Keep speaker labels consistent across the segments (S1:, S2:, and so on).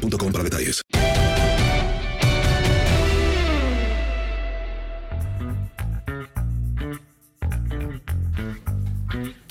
S1: boostmobile.com para detalles.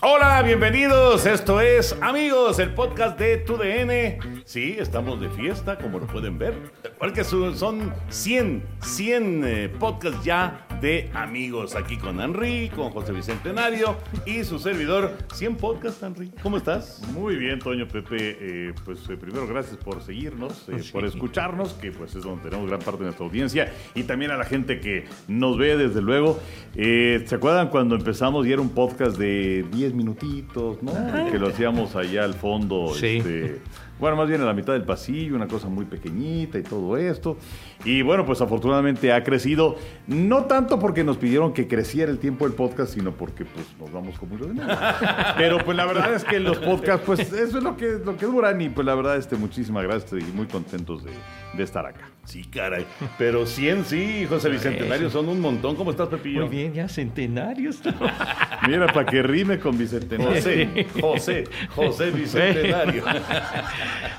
S2: Hola, bienvenidos. Esto es Amigos, el podcast de TUDN. Sí, estamos de fiesta, como lo pueden ver. Porque son 100, 100 eh, podcasts ya de amigos. Aquí con Henry, con José Bicentenario y su servidor. 100 podcasts, Henry. ¿Cómo estás?
S3: Muy bien, Toño Pepe. Eh, pues eh, primero, gracias por seguirnos, por escucharnos, que pues es donde tenemos gran parte de nuestra audiencia. Y también a la gente que nos ve, desde luego. ¿Se acuerdan cuando empezamos y era un podcast de 10 minutitos, ¿no? Que lo hacíamos allá al fondo.
S4: Sí.
S3: Este, bueno, más bien en la mitad del pasillo, una cosa muy pequeñita y todo esto. Y bueno, pues afortunadamente ha crecido, no tanto porque nos pidieron que creciera el tiempo del podcast, sino porque pues nos vamos como los demás. Pero pues la verdad es que los podcasts, pues eso es lo que, lo que duran y pues la verdad, este, muchísimas gracias y muy contentos de, de estar acá.
S2: Sí, caray. Pero 100 sí, José Bicentenario, son un montón. ¿Cómo estás, Pepillo?
S4: Muy bien, ya centenarios.
S3: Mira, para que rime con Bicentenario.
S2: José, José, José Bicentenario.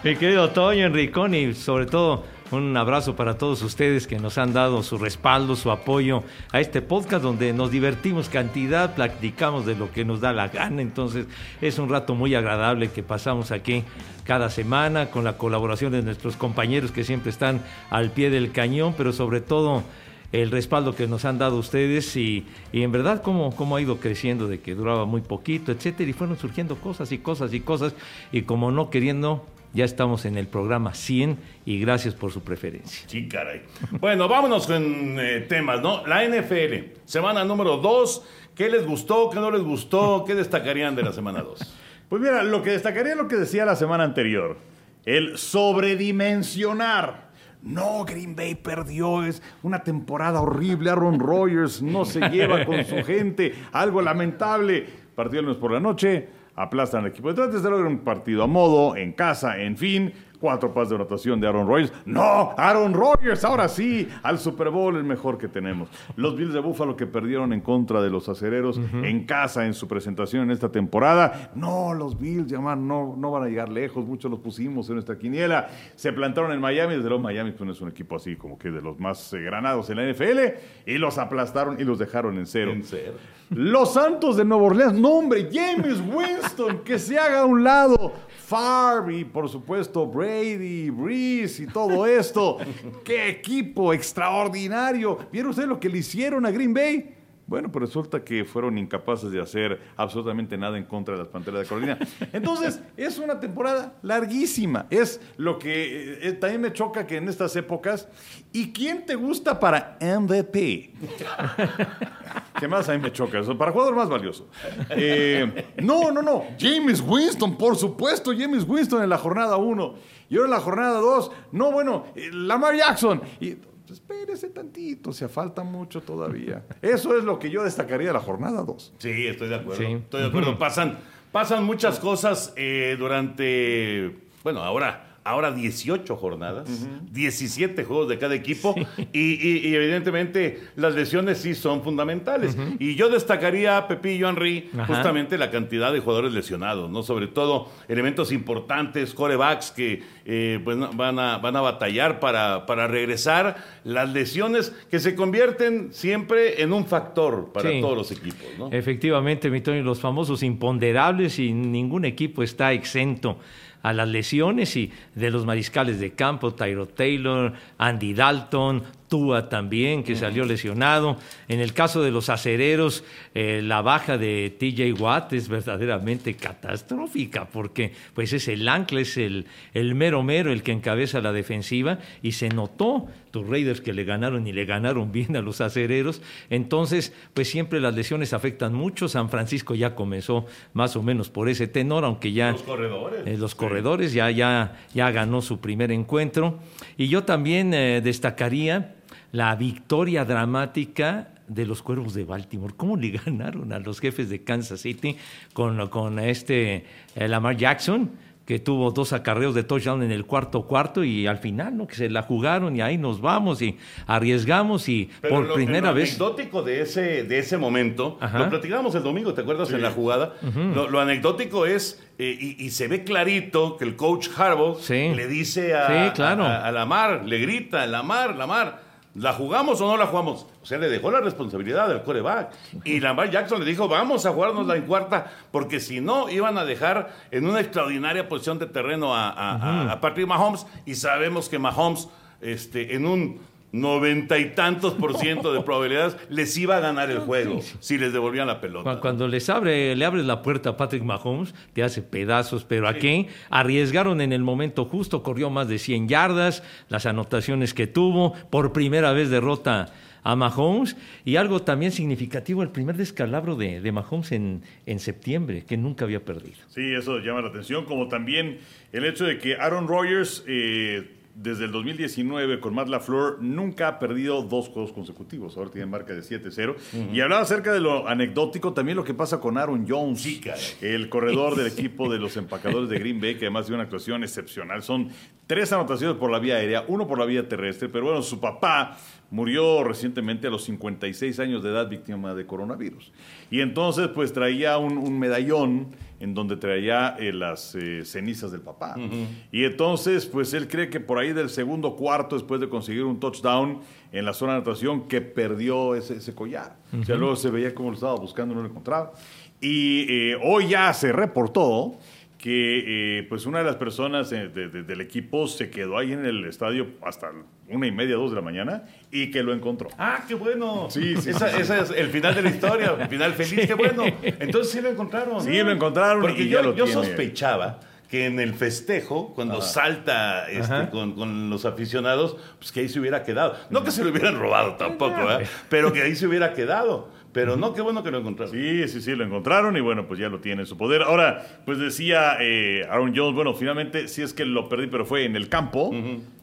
S4: Mi querido Toño, Enricón y sobre todo un abrazo para todos ustedes que nos han dado su respaldo, su apoyo a este podcast donde nos divertimos cantidad, platicamos de lo que nos da la gana. Entonces es un rato muy agradable que pasamos aquí cada semana con la colaboración de nuestros compañeros que siempre están al pie del cañón, pero sobre todo el respaldo que nos han dado ustedes y, y en verdad cómo, cómo ha ido creciendo de que duraba muy poquito, etcétera, y fueron surgiendo cosas y cosas y cosas, y como no queriendo ya estamos en el programa 100 y gracias por su preferencia.
S2: Sí, caray. Bueno, vámonos con eh, temas, ¿no? La NFL, semana número 2. ¿Qué les gustó? ¿Qué no les gustó? ¿Qué destacarían de la semana 2?
S3: Pues mira, lo que destacaría es lo que decía la semana anterior. El sobredimensionar. No, Green Bay perdió, es una temporada horrible. Aaron Rodgers no se lleva con su gente, algo lamentable. Partido el lunes por la noche, aplastan al equipo de Detroit, desde luego un partido a modo, en casa, en fin. Cuatro pases de rotación de Aaron Rodgers. No, Aaron Rodgers, ahora sí, al Super Bowl el mejor que tenemos. Los Bills de Buffalo que perdieron en contra de los acereros en casa en su presentación en esta temporada. No, los Bills llaman, no, no van a llegar lejos, muchos los pusimos en nuestra quiniela. Se plantaron en Miami, desde luego Miami pues, no es un equipo así como que de los más eh, granados en la NFL, y los aplastaron y los dejaron en cero.
S2: En cero.
S3: Los Santos de Nueva Orleans, no hombre, James Winston, que se haga a un lado. Favre y por supuesto Brady, Breeze y todo esto. ¡Qué equipo extraordinario! ¿Vieron ustedes lo que le hicieron a Green Bay? Bueno, pues resulta que fueron incapaces de hacer absolutamente nada en contra de las Panteras de Carolina. Entonces, es una temporada larguísima. Es lo que eh, también me choca que en estas épocas. ¿Y quién te gusta para MVP? ¿Qué más a mí me choca? Eso, para jugador más valioso. Eh, no, no, no. James Winston, por supuesto, James Winston en la jornada 1. Y ahora en la jornada 2. No, bueno, eh, Lamar Jackson. Y, espérese tantito, se falta mucho todavía. Eso es lo que yo destacaría de la jornada 2.
S2: Sí, estoy de acuerdo.
S4: Sí.
S2: Estoy de acuerdo. Pasan, pasan muchas cosas eh, durante, bueno, ahora, ahora 18 jornadas, 17 juegos de cada equipo y, y- y evidentemente las lesiones sí son fundamentales. Y yo destacaría, Pepillo Henry,
S4: Ajá.
S2: justamente la cantidad de jugadores lesionados, ¿no? Sobre todo elementos importantes, corebacks que eh, pues, van, a, van a batallar para, para regresar, las lesiones que se convierten siempre en un factor para
S4: Sí.
S2: todos los equipos, ¿no?
S4: Efectivamente, mi Toño, los famosos imponderables y ningún equipo está exento a las lesiones y de los mariscales de campo, Tyro Taylor, Andy Dalton, Tua también, que salió lesionado. En el caso de los acereros, eh, la baja de TJ Watt es verdaderamente catastrófica, porque pues es el ancla, es el, el mero mero el que encabeza la defensiva, y se notó tus Raiders que le ganaron y le ganaron bien a los acereros. Entonces, pues siempre las lesiones afectan mucho. San Francisco ya comenzó más o menos por ese tenor, aunque ya...
S2: Los corredores.
S4: Eh, los corredores ya, ya, ya ganó su primer encuentro. Y yo también eh, destacaría la victoria dramática de los Cuervos de Baltimore. ¿Cómo le ganaron a los jefes de Kansas City con, con este eh, Lamar Jackson? que tuvo dos acarreos de touchdown en el cuarto cuarto y al final, ¿no? Que se la jugaron y ahí nos vamos y arriesgamos y por primera vez.
S2: Lo anecdótico de ese, de ese momento, lo platicamos el domingo, ¿te acuerdas? En la jugada. lo, anecdótico es, eh, y, se ve clarito que el coach Harbaugh le dice a,
S4: claro.
S2: a, a Lamar, le grita, Lamar, Lamar ¿La jugamos o no la jugamos? O sea, le dejó la responsabilidad del coreback. Y Lamar Jackson le dijo, vamos a la en cuarta, porque si no, iban a dejar en una extraordinaria posición de terreno a, a Patrick Mahomes. Y sabemos que Mahomes, este, en un noventa y tantos por ciento de probabilidades les iba a ganar el juego si les devolvían la pelota.
S4: Cuando les abre, le abres la puerta a Patrick Mahomes, te hace pedazos, pero aquí arriesgaron en el momento justo, corrió más de 100 yardas, las anotaciones que tuvo, por primera vez derrota a Mahomes y algo también significativo, el primer descalabro de, de Mahomes en, en septiembre, que nunca había perdido.
S3: Sí, eso llama la atención, como también el hecho de que Aaron Rodgers... Eh, desde el 2019 con Matt LaFleur nunca ha perdido dos juegos consecutivos. Ahora tiene marca de 7-0. Y hablaba acerca de lo anecdótico también lo que pasa con Aaron Jones, el corredor del equipo de los empacadores de Green Bay, que además dio una actuación excepcional. Son tres anotaciones por la vía aérea, uno por la vía terrestre, pero bueno, su papá murió recientemente a los 56 años de edad víctima de coronavirus. Y entonces pues traía un medallón en donde traía eh, las eh, cenizas del papá. Y entonces, pues él cree que por ahí del segundo cuarto, después de conseguir un touchdown en la zona de natación, que perdió ese, collar. O sea, luego se veía cómo lo estaba buscando, no lo encontraba. Y eh, hoy ya se reportó que pues una de las personas del equipo se quedó ahí en el estadio hasta una y media, dos de la mañana y que lo encontró.
S2: Ah, qué bueno. Sí, sí. Ese es el final de la historia, el final feliz, qué bueno. Entonces sí lo encontraron.
S3: Sí, lo encontraron.
S2: Porque yo, yo sospechaba que en el festejo, cuando salta este, con, los aficionados, pues que ahí se hubiera quedado. No que se lo hubieran robado tampoco, ¿eh? pero que ahí se hubiera quedado. Pero no, qué bueno que lo encontraron.
S3: Sí, sí, sí, lo encontraron y bueno, pues ya lo tiene en su poder. Ahora, pues decía eh, Aaron Jones, bueno, finalmente, si es que lo perdí, pero fue en el campo,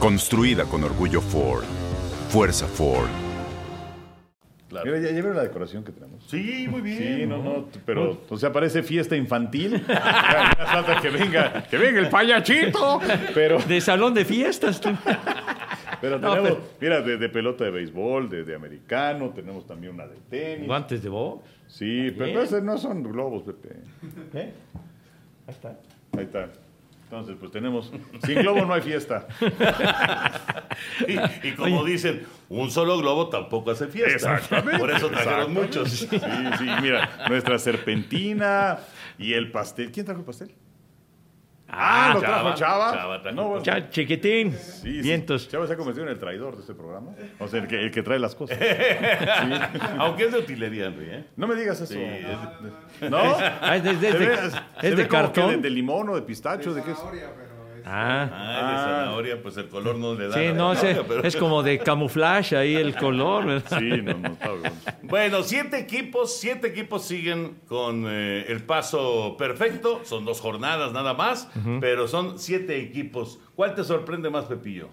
S5: Construida con orgullo Ford. Fuerza Ford.
S3: Mira, ya, vieron la decoración que tenemos.
S2: Sí, muy bien.
S3: Sí, no, no, pero, o sea, parece fiesta infantil. falta que venga, que venga el payachito. Pero...
S4: De salón de fiestas.
S3: Pero tenemos, mira, de, pelota de béisbol, de, americano, tenemos también una de tenis.
S4: ¿Guantes de box?
S3: Sí, pero no, no son globos, Pepe.
S4: ¿Eh? Ahí está.
S3: Ahí está. Entonces, pues tenemos, sin globo no hay fiesta.
S2: y, como dicen, un solo globo tampoco hace fiesta. Exactamente. Por eso trajeron muchos.
S3: Sí, sí, mira, nuestra serpentina y el pastel. ¿Quién trajo el pastel? Ah, lo trajo Chava. Chava
S4: no, bueno. Chava, chiquitín. Sí, Vientos.
S3: Chava se ha convertido en el traidor de este programa. O sea, el que, el que trae las cosas.
S2: Aunque es de utilería, Henry. ¿eh?
S3: No me digas eso.
S2: Es
S3: ¿No?
S4: Ah, es de, es de, es de cartón.
S3: De, de, limón o de pistacho. ¿De, qué es?
S2: Ah. ah, de zanahoria, pues el color no le da.
S4: Sí, no, sé, es como de camuflaje ahí el color.
S3: ¿verdad? Sí, no, no.
S2: Bueno, siete equipos, siete equipos siguen con eh, el paso perfecto. Son dos jornadas nada más, pero son siete equipos. ¿Cuál te sorprende más, Pepillo?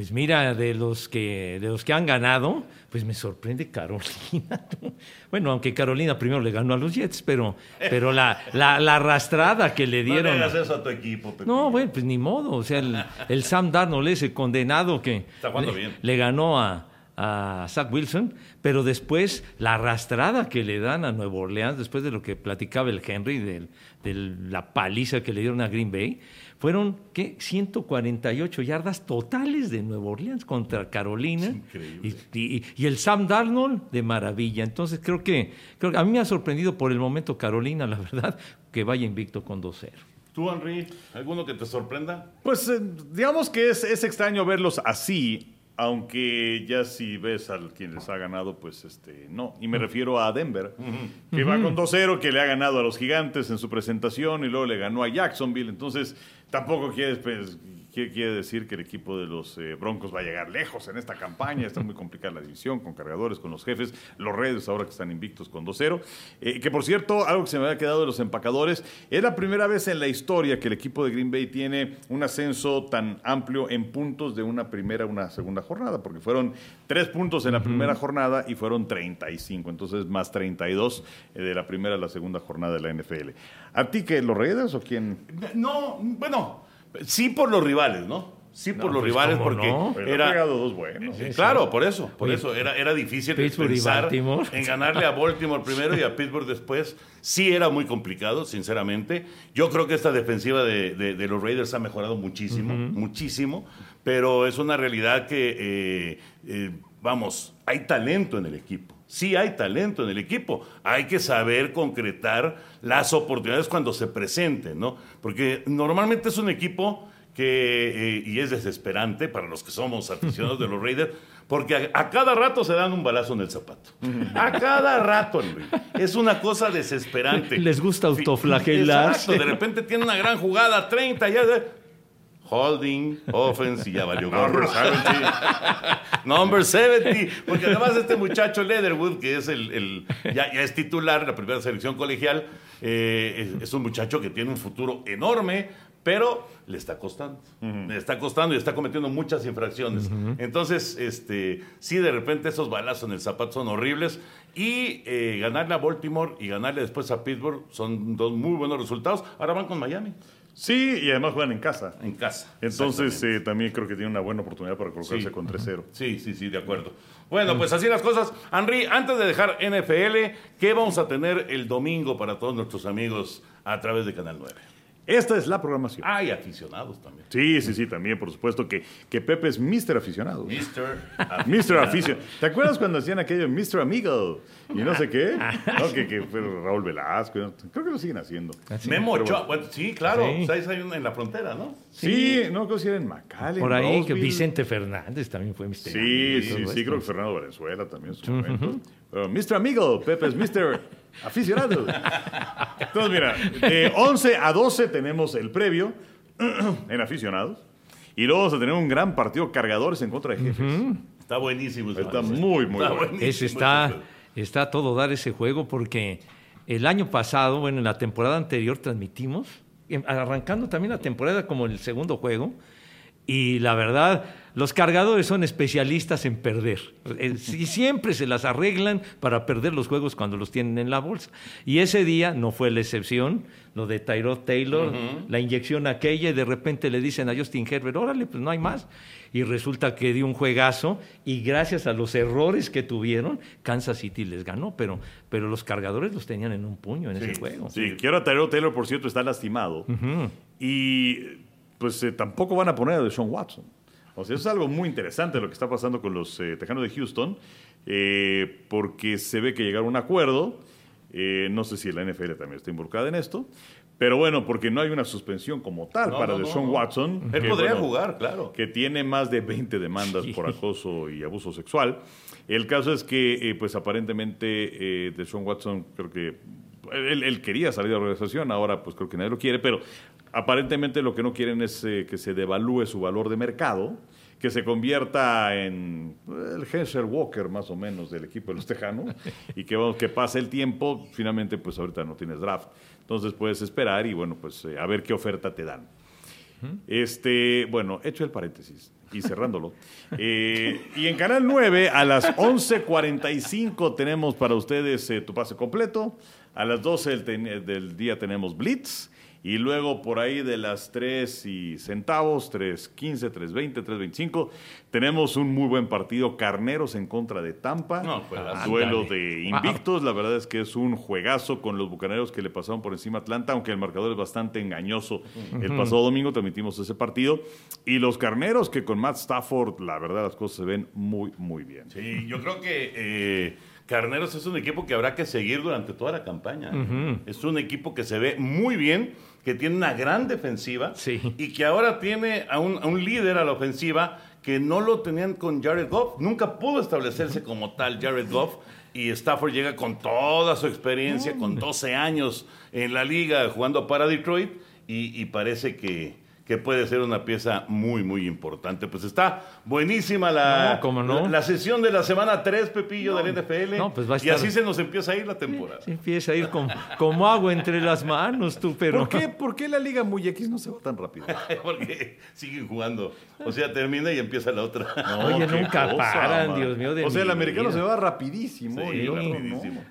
S4: Pues mira, de los que, de los que han ganado, pues me sorprende Carolina. Bueno, aunque Carolina primero le ganó a los Jets, pero, pero la, la, arrastrada que le dieron.
S2: No le eso a tu equipo, Pepe.
S4: No, bueno, pues ni modo. O sea, el, Sam Darnold, ese condenado que
S2: Está le, bien.
S4: le ganó a, a Zach Wilson, pero después la arrastrada que le dan a Nueva Orleans, después de lo que platicaba el Henry, de, la paliza que le dieron a Green Bay, fueron ¿qué? 148 yardas totales de Nueva Orleans contra Carolina. Y, y, el Sam Darnold de maravilla. Entonces creo que, creo que a mí me ha sorprendido por el momento Carolina, la verdad, que vaya invicto con 2-0.
S2: ¿Tú, Henry, alguno que te sorprenda?
S3: Pues eh, digamos que es, es extraño verlos así, aunque ya si ves al quien les ha ganado, pues este no. Y me refiero a Denver, que va con 2-0, que le ha ganado a los gigantes en su presentación y luego le ganó a Jacksonville. Entonces, tampoco quieres pues, ¿Qué quiere decir que el equipo de los eh, Broncos va a llegar lejos en esta campaña? Está muy complicada la división, con cargadores, con los jefes, los Reyes ahora que están invictos con 2-0. Eh, que por cierto, algo que se me había quedado de los empacadores, es la primera vez en la historia que el equipo de Green Bay tiene un ascenso tan amplio en puntos de una primera a una segunda jornada, porque fueron tres puntos en la primera jornada y fueron 35, entonces más 32 eh, de la primera a la segunda jornada de la NFL. ¿A ti que los Reyes o quién?
S2: No, bueno. Sí por los rivales, ¿no? Sí por los pues, rivales porque
S3: era dos buenos.
S2: claro, por eso, por eso era, era difícil pensar en ganarle a Baltimore primero y a Pittsburgh después. Sí era muy complicado, sinceramente. Yo creo que esta defensiva de, los Raiders ha mejorado muchísimo, muchísimo, pero es una realidad que, eh, eh, vamos, hay talento en el equipo. Sí hay talento en el equipo. Hay que saber concretar las oportunidades cuando se presenten, ¿no? Porque normalmente es un equipo que, eh, y es desesperante para los que somos aficionados de los Raiders, porque a, cada rato se dan un balazo en el zapato. A cada rato, Es una cosa desesperante.
S4: Les gusta autoflagelarse.
S2: Exacto, de repente tiene una gran jugada, 30, ya holding, offense y ya valió. Number 70. Number 70. Porque además este muchacho Leatherwood, que es el, ya, es titular de la primera selección colegial, eh, es, un muchacho que tiene un futuro enorme, pero le está costando. Le está costando y está cometiendo muchas infracciones. Entonces, este, sí, de repente esos balazos en el zapato son horribles. Y eh, ganarle a Baltimore y ganarle después a Pittsburgh son dos muy buenos resultados. Ahora van con Miami.
S3: Sí, y además juegan en casa.
S2: En casa.
S3: Entonces eh, también creo que tiene una buena oportunidad para colocarse con 3-0.
S2: Sí, sí, sí, de acuerdo. Bueno, pues así las cosas. Henry, antes de dejar NFL, ¿qué vamos a tener el domingo para todos nuestros amigos a través de Canal 9?
S3: Esta es la programación.
S2: Hay aficionados también.
S3: Sí, sí, sí, también, por supuesto, que, que Pepe es Mr. Aficionado.
S2: Mr.
S3: Mr. Aficionado. ¿Te acuerdas cuando hacían aquello Mr. Amigo? Y no sé qué. ¿No? Que, que, fue Raúl Velasco. Creo que lo siguen haciendo.
S2: Memo Ochoa. sí, claro. Sí. Pues ahí en la frontera, ¿no?
S3: Sí, no creo que era en Macale.
S4: Por ahí, que Vicente Fernández también fue Mr.
S3: Sí, sí, sí, creo que Fernando Valenzuela también en su momento. Mr. Amigo, Pepe es Mr. Aficionado. Entonces, mira, de 11 a 12 tenemos el previo en aficionados. Y luego vamos a tener un gran partido cargadores en contra de jefes.
S2: Está buenísimo.
S3: Está muy, muy bueno.
S4: Ese está, está todo dar ese juego porque el año pasado, bueno, en la temporada anterior transmitimos, arrancando también la temporada como el segundo juego, y la verdad, los cargadores son especialistas en perder. Eh, y siempre se las arreglan para perder los juegos cuando los tienen en la bolsa. Y ese día no fue la excepción. Lo de Tyrod Taylor, la inyección aquella, y de repente le dicen a Justin Herbert, órale, pues no hay más. Y resulta que dio un juegazo, y gracias a los errores que tuvieron, Kansas City les ganó. Pero, pero los cargadores los tenían en un puño en ese juego.
S3: Sí, quiero a Tyrod Taylor, por cierto, está lastimado. Y pues eh, tampoco van a poner a Deshaun Watson. O sea, eso es algo muy interesante lo que está pasando con los eh, Tejanos de Houston, eh, porque se ve que llegaron a un acuerdo. no sé si la NFL también está involucrada en esto, pero bueno, porque no hay una suspensión como tal para Deshaun Watson.
S2: Él podría jugar, claro.
S3: Que tiene más de 20 demandas por acoso y abuso sexual. El caso es que, pues aparentemente, Deshaun Watson creo que él, él, quería salir de la organización, ahora pues creo que nadie lo quiere, pero Aparentemente lo que no quieren es eh, que se devalúe su valor de mercado, que se convierta en eh, el Hensher Walker más o menos del equipo de los Tejanos y que, que pase el tiempo, finalmente pues ahorita no tienes draft, entonces puedes esperar y bueno pues eh, a ver qué oferta te dan. Este, bueno, hecho el paréntesis y cerrándolo. y en Canal 9 a las 11.45 tenemos para ustedes tu pase completo. A las 12 del, del día tenemos Blitz Y luego por ahí de las 3 y centavos, 3.15, 3.20, 3.25, tenemos un muy buen partido. Carneros en contra de Tampa.
S2: No, juegazo.
S3: Duelo de invictos. La verdad es que es un juegazo con los bucaneros que le pasaron por encima a Atlanta, aunque el marcador es bastante engañoso. El pasado domingo transmitimos ese partido. Y los carneros que con Matt Stafford, la verdad, las cosas se ven muy, muy bien.
S2: Sí, yo creo que eh, Carneros es un equipo que habrá que seguir durante toda la campaña. Es un equipo que se ve muy bien, que tiene una gran defensiva
S4: Sí.
S2: y que ahora tiene a un, a un líder a la ofensiva que no lo tenían con Jared Goff. Nunca pudo establecerse como tal Jared Goff. Y Stafford llega con toda su experiencia, con 12 años en la liga jugando para Detroit y, y parece que, que puede ser una pieza muy, muy importante. Pues está buenísima la,
S4: No, ¿cómo no?
S2: la, la sesión de la semana 3, Pepillo, del NFL.
S4: no, pues va a
S2: Y así se nos empieza a ir la temporada.
S4: Se empieza a ir como, como agua entre las manos, tú, pero...
S3: ¿Por qué, ¿Por qué la Liga Muy X no se va tan rápido?
S2: Porque siguen jugando. O sea, termina y empieza la otra.
S4: Oye, nunca paran,
S3: man.
S4: Dios mío, de
S3: O sea, el americano
S4: vida.
S3: se va rapidísimo.
S2: Sí,
S3: y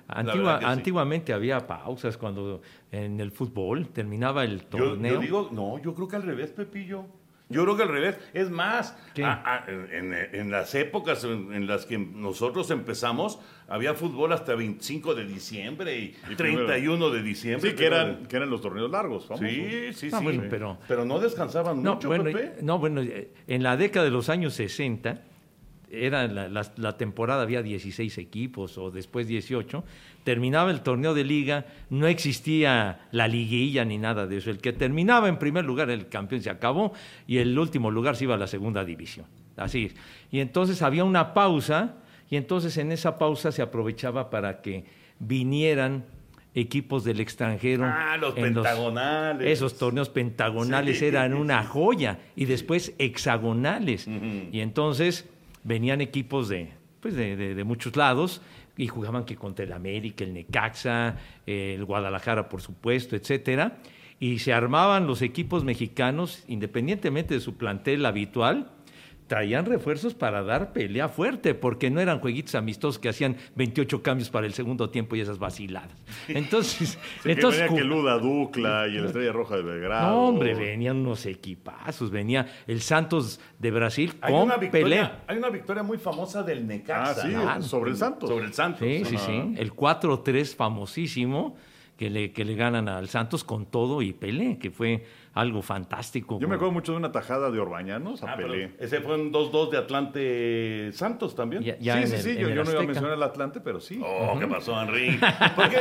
S4: Antigua-
S2: sí.
S4: Antiguamente había pausas cuando en el fútbol terminaba el torneo.
S2: yo digo, no, yo creo que al revés, Pepillo. Yo creo que al revés. Es más,
S4: ¿Qué?
S2: a- a- en, en las épocas en, en las que nosotros empezamos, había fútbol hasta 25 de diciembre y,
S3: Y
S2: 31 de diciembre.
S3: Sí, que eran, que eran los torneos largos, famosos.
S2: Sí, sí, sí.
S4: bueno, pero-
S2: Pero no descansaban
S4: No,
S2: mucho,
S4: bueno,
S2: Pepe.
S4: no, bueno, en la década de los años 60, era la, la- la temporada había 16 equipos o después 18, terminaba el torneo de liga, no existía la liguilla ni nada de eso. El que terminaba en primer lugar, el campeón se acabó y el último lugar se iba a la segunda división. Así es. Y entonces había una pausa y entonces en esa pausa se aprovechaba para que vinieran equipos del extranjero.
S2: Ah, los
S4: en
S2: pentagonales.
S4: esos torneos pentagonales
S2: Sí,
S4: eran una
S2: sí.
S4: joya y después hexagonales. Y entonces venían equipos de, pues de, de- de muchos lados y jugaban que contra el América, el Necaxa, el Guadalajara, por supuesto, etcétera. Y se armaban los equipos mexicanos, independientemente de su plantel habitual, traían refuerzos para dar pelea fuerte, porque no eran jueguitos amistosos que hacían 28 cambios para el segundo tiempo y esas vaciladas. Entonces,
S3: Sí,
S4: entonces
S3: que venía
S4: ju-
S3: que Luda Ducla y el Estrella Roja de Belgrado.
S4: no, hombre, venían unos equipazos. Venía el Santos de Brasil
S2: Hay
S4: con
S2: una, victoria,
S4: pelea.
S2: hay una victoria muy famosa del Necaxa.
S3: Ah, sí, sobre el Santos.
S2: Sobre el Santos.
S4: Sí, sí, sí. El 4-3 famosísimo que le, que le ganan al Santos con todo y Pelé, que fue algo fantástico.
S3: Yo me acuerdo mucho de una tajada de Orbañanos a
S2: Ah,
S3: Pelé.
S2: ese fue un 2-2 de Atlante Santos también.
S4: Ya- ya
S3: sí, sí,
S4: el-
S3: sí, yo, no iba a mencionar el Atlante, pero sí.
S2: Oh, ¿qué pasó, Henry? Porque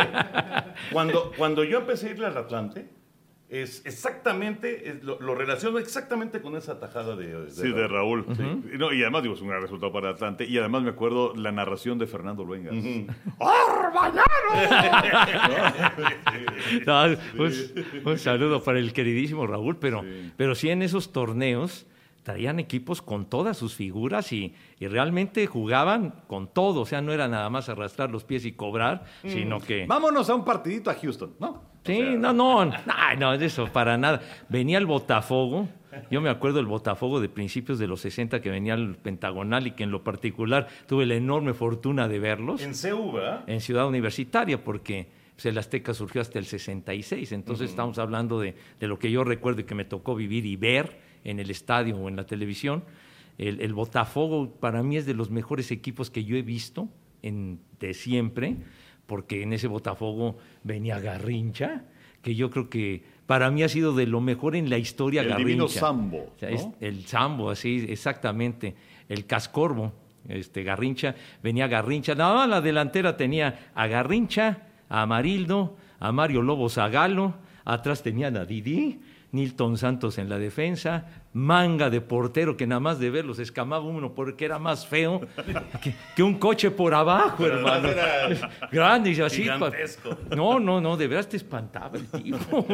S2: cuando, cuando yo empecé a irle al Atlante, es exactamente, es- lo, lo relaciono exactamente con esa tajada de, de
S3: Sí, de Raúl. Y no, y además, digo, es un gran resultado para Atlante. Y además me acuerdo la narración de Fernando Luengas.
S4: No, un, un saludo para el queridísimo Raúl, pero sí. pero sí en esos torneos traían equipos con todas sus figuras y, y, realmente jugaban con todo, o sea, no era nada más arrastrar los pies y cobrar, mm. sino que...
S3: Vámonos a un partidito a Houston, ¿no?
S4: Sí, o sea... no, no, no, no, eso para nada. Venía el Botafogo, yo me acuerdo del Botafogo de principios de los 60 que venía al Pentagonal y que en lo particular tuve la enorme fortuna de verlos.
S2: En CU.
S4: En Ciudad Universitaria, porque pues, el Azteca surgió hasta el 66, entonces uh -huh. estamos hablando de, de, lo que yo recuerdo y que me tocó vivir y ver en el estadio o en la televisión. El, el Botafogo para mí es de los mejores equipos que yo he visto en, de siempre, porque en ese Botafogo venía Garrincha, que yo creo que para mí ha sido de lo mejor en la historia
S3: el
S4: Garrincha.
S3: Divino Sambo.
S4: O sea, es el Sambo, así, exactamente. El Cascorbo, este, Garrincha, venía Garrincha. Nada más la delantera tenía a Garrincha, a Amarildo, a Mario Lobo Zagalo, atrás tenían a Didi, Nilton Santos en la defensa, manga de portero que nada más de verlos escamaba uno porque era más feo que, que un coche por abajo,
S2: Pero
S4: hermano.
S2: Era
S4: Grande y así.
S2: gigantesco.
S4: No, no, no, de veras te espantaba el tipo.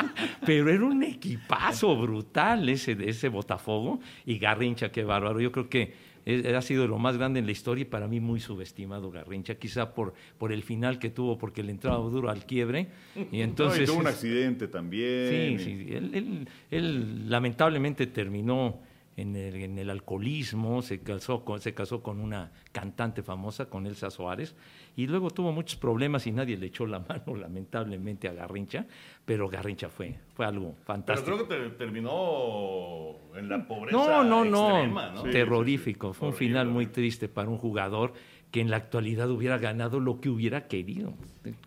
S4: Pero era un equipazo brutal ese, ese Botafogo y Garrincha, qué bárbaro. Yo creo que ha sido lo más grande en la historia y para mí muy subestimado Garrincha, quizá por, por el final que tuvo, porque le entraba duro al quiebre. Y entonces.
S3: No, y tuvo un accidente también.
S4: Sí, sí. Él, él, él, lamentablemente terminó en el, en el alcoholismo, se casó, con, se casó con una cantante famosa, con Elsa Suárez, y luego tuvo muchos problemas y nadie le echó la mano, lamentablemente, a Garrincha, pero Garrincha fue, fue algo
S2: Pero
S4: fantástico.
S2: creo que te- terminó en la pobreza
S4: No, no, no,
S2: extrema, ¿no?
S4: terrorífico. Fue un final muy triste para un jugador que en la actualidad hubiera ganado lo que hubiera querido.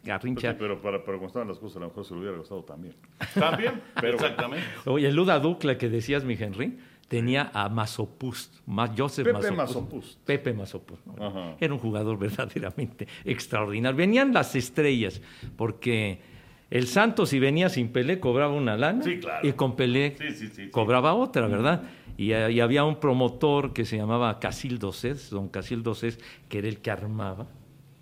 S4: Garrincha.
S3: Pero para, pero como estaban las cosas, a lo mejor se lo hubiera gustado también.
S2: También, exactamente.
S4: Oye, el Luda Ducla que decías, mi Henry, tenía a Masopust, Ma- Joseph
S3: Pepe
S4: Masopust.
S3: Masopust.
S4: Pepe Masopust. ¿no? Era un jugador verdaderamente extraordinario. Venían las estrellas, porque el Santos, si venía sin Pelé, cobraba una lana.
S2: Sí, claro.
S4: Y con Pelé
S2: Sí, sí,
S4: cobraba otra, ¿verdad? Y, y había un promotor que se llamaba Casildo Cés, don Casildo Cés, que era el que armaba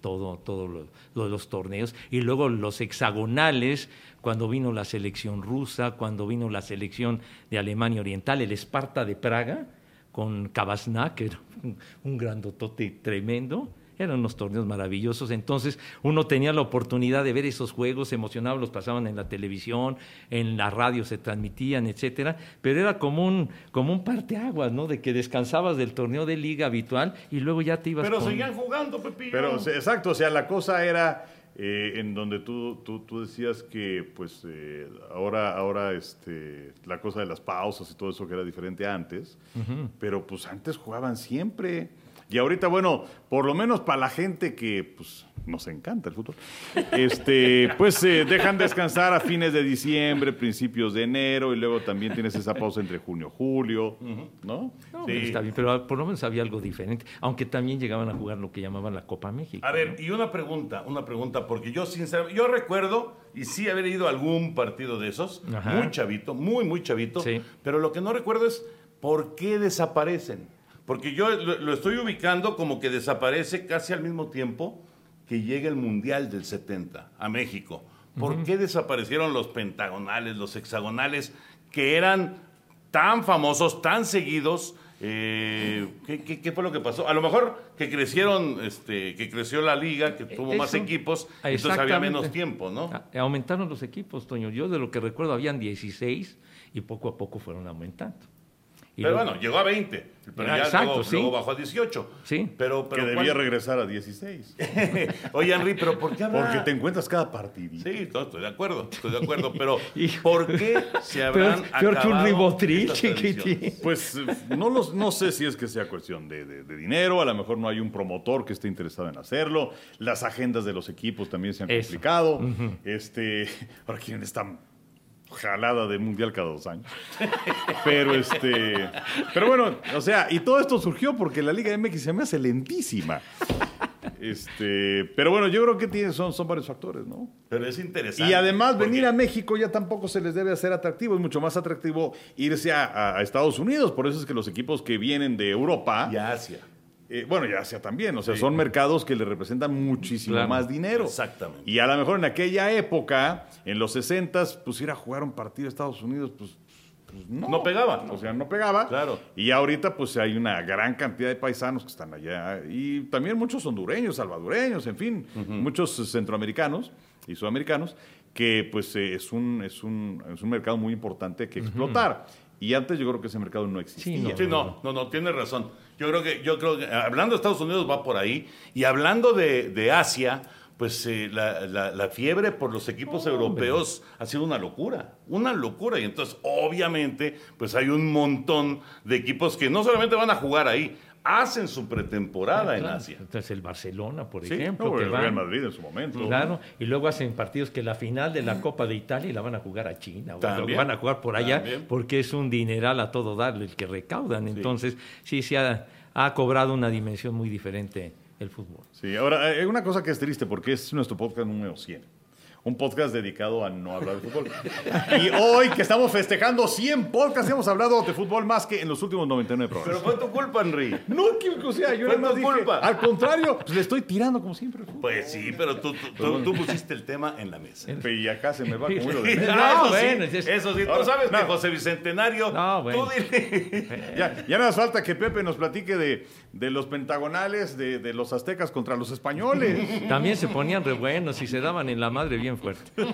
S4: todo, los torneos. Y luego los hexagonales, cuando vino la selección rusa, cuando vino la selección de Alemania Oriental, el Esparta de Praga, con Kabasnak, que era un, un grandotote tremendo. Eran unos torneos maravillosos. Entonces, uno tenía la oportunidad de ver esos juegos, se emocionaba, los pasaban en la televisión, en la radio se transmitían, etcétera. Pero era como un, como un parteaguas, ¿no? De que descansabas del torneo de liga habitual y luego ya te ibas
S2: Pero
S4: con-
S2: seguían jugando, Pepillo.
S3: Pero, exacto, o sea, la cosa era eh, en donde tú, tú, tú decías que, pues, eh, ahora, ahora este, la cosa de las pausas y todo eso que era diferente antes, pero pues antes jugaban siempre. Y ahorita, bueno, por lo menos para la gente que, pues, nos encanta el fútbol, este, pues eh, dejan descansar a fines de diciembre, principios de enero, y luego también tienes esa pausa entre junio y julio, ¿no?
S4: No,
S2: Sí.
S4: pero está bien, pero por lo menos había algo diferente. Aunque también llegaban a jugar lo que llamaban la Copa México.
S2: A ver, y una pregunta, una pregunta, porque yo sinceramente, yo recuerdo, y sí haber ido a algún partido de esos,
S4: Ajá.
S2: muy chavito, muy, muy chavito,
S4: Sí.
S2: pero lo que no recuerdo es por qué desaparecen. Porque yo lo, estoy ubicando como que desaparece casi al mismo tiempo que llega el Mundial del 70 a México. ¿Por qué desaparecieron los pentagonales, los hexagonales, que eran tan famosos, tan seguidos? Eh, ¿qué, qué, qué fue lo que pasó? A lo mejor que crecieron, este, que creció la liga, que tuvo más
S4: Eso-
S2: equipos, entonces había menos tiempo, ¿no?
S4: A- Aumentaron los equipos, Toño. Yo de lo que recuerdo habían 16 y poco a poco fueron aumentando. Y
S2: Pero
S4: luego-
S2: bueno, llegó a 20, pero
S4: Ah,
S2: ya
S4: exacto,
S2: luego,
S4: sí.
S2: luego bajó a 18.
S4: Sí.
S2: Pero,
S3: Que
S2: pero
S3: debía
S2: ¿cuál-
S3: regresar a 16.
S2: Oye, Henry, pero ¿por qué habrá?
S3: Porque te encuentras cada partidito.
S2: Sí, no, estoy de acuerdo, estoy de acuerdo, pero. ¿por qué se habrán
S4: Peor, peor que un
S2: acabado
S4: ribotril, chiquitín.
S3: Pues eh, no, los, no sé si es que sea cuestión de, de- de dinero, a lo mejor no hay un promotor que esté interesado en hacerlo, las agendas de los equipos también se han
S4: Eso.
S3: complicado, este, ahora quién está jalada de mundial cada dos años. Pero este, pero bueno, o sea, y todo esto surgió porque la Liga MX se me hace lentísima. Este, pero bueno, yo creo que tiene, son, son varios factores, ¿no?
S2: Pero es interesante.
S3: Y además
S2: porque-
S3: venir a México ya tampoco se les debe hacer atractivo, es mucho más atractivo irse a, a- a Estados Unidos, por eso es que los equipos que vienen de Europa,
S2: Y Asia.
S3: Eh, bueno, ya Asia también, o sea, son mercados que le representan muchísimo
S4: Claro.
S3: más dinero.
S2: Exactamente.
S3: Y a lo mejor en aquella época, en los 60s, pues ir a jugar un partido a Estados Unidos, pues, pues no.
S2: No pegaba.
S3: O sea, no pegaba.
S2: Claro.
S3: Y ahorita pues hay una gran cantidad de paisanos que están allá y también muchos hondureños, salvadoreños, en fin, muchos centroamericanos y sudamericanos que pues eh, es, un, es, un, es un mercado muy importante que explotar. Y antes yo creo que ese mercado no existía.
S4: Sí, no.
S2: Sí, no, no, no, tienes razón. Yo creo que, yo creo que, hablando de Estados Unidos va por ahí, y hablando de, de Asia, pues eh, la, la- la fiebre por los equipos europeos ha sido una locura, una locura. Y entonces, obviamente, pues hay un montón de equipos que no solamente van a jugar ahí, hacen su pretemporada en
S4: Claro.
S2: Asia.
S4: Entonces el Barcelona, por
S3: Sí,
S4: ejemplo,
S3: no,
S4: que
S3: el
S4: van-
S3: Real Madrid en su momento.
S4: Claro, y luego hacen partidos que la final de la Copa de Italia la van a jugar a China, o
S2: También.
S4: van a jugar por allá,
S2: También.
S4: porque es un dineral a todo darle el que recaudan. Entonces, sí, se ha, ha cobrado una dimensión muy diferente el fútbol.
S3: Sí, ahora, hay una cosa que es triste porque es nuestro podcast número 100. Un podcast dedicado a no hablar de fútbol. Y hoy que estamos festejando 100 podcasts, hemos hablado de fútbol más que en los últimos 99
S2: Pero
S3: programas.
S2: fue tu culpa, Henry.
S3: No, que, o sea, yo nada más dije,
S2: culpa.
S3: al contrario, pues le estoy tirando como siempre.
S2: Pues sí, pero tú, tú, tú- tú pusiste el tema en la mesa.
S3: Y acá se me va como hilo de.
S2: Ah,
S4: No,
S2: eso sí,
S4: bueno, es-
S2: eso sí, tú sabes que
S3: no.
S2: José Bicentenario,
S4: No, bueno.
S2: tú dile.
S3: Ya, ya nada más falta que Pepe nos platique de, de los pentagonales de, de los aztecas contra los españoles.
S4: También se ponían re buenos y se daban en la madre bien fuerte.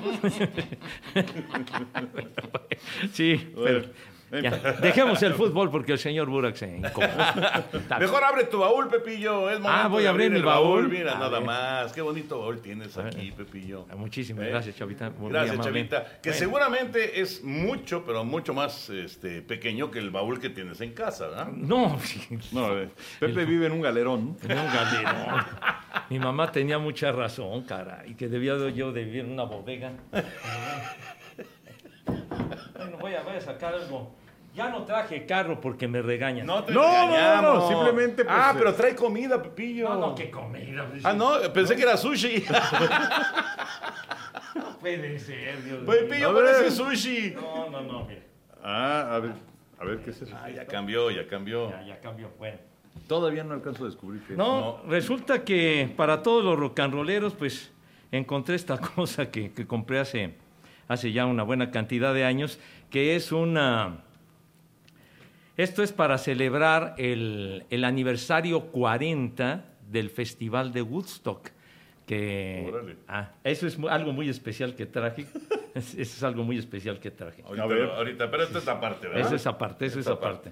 S4: sí, pero Ya, dejemos el fútbol porque el señor Burak se incomoda.
S2: Mejor abre tu baúl, Pepillo. Es
S4: Ah, voy a abrir mi
S2: el
S4: baúl.
S2: Mira,
S4: A
S2: nada
S4: ver.
S2: más. Qué bonito baúl tienes aquí, Pepillo.
S4: Muchísimas
S2: ¿Eh?
S4: gracias, Chavita. Muy
S2: Gracias. Chavita. Que
S4: Bueno,
S2: seguramente es mucho, pero mucho más este, pequeño que el baúl que tienes en casa, ¿verdad?
S4: No,
S3: No, eh, Pepe vive en un galerón.
S4: tenía un galerón. Mi mamá tenía mucha razón, cara, y que debía de- yo de vivir en una bodega. Bueno, voy a, voy a sacar algo. Ya no traje carro porque me regañan.
S2: No, te
S3: No, no, no, no, simplemente, pues,
S2: ah,
S3: eh,
S2: pero trae comida, Pepillo.
S4: no, no, qué comida. pues,
S2: Ah, no, pensé que era sushi.
S4: No puede ser, Dios mío.
S2: Pepillo, parece sushi.
S4: No, no, no, mire.
S3: Ah, a ver, a ver qué es eso.
S2: Ah, ya cambió, ya cambió.
S4: Ya, ya cambió. Bueno.
S3: Todavía no alcanzo a descubrir qué es.
S4: No, resulta que para todos los rock and rolleros, pues encontré esta cosa que, que compré hace, hace ya una buena cantidad de años, que es una... Esto es para celebrar el, el aniversario 40 del Festival de Woodstock. Que,
S2: Órale.
S4: ah, eso es algo muy especial que traje. Es- Eso es algo muy especial que traje.
S2: Ahorita,
S3: A ver.
S2: ahorita, pero esta es aparte, ¿verdad?
S4: Eso es aparte, eso es
S2: Esta
S4: aparte.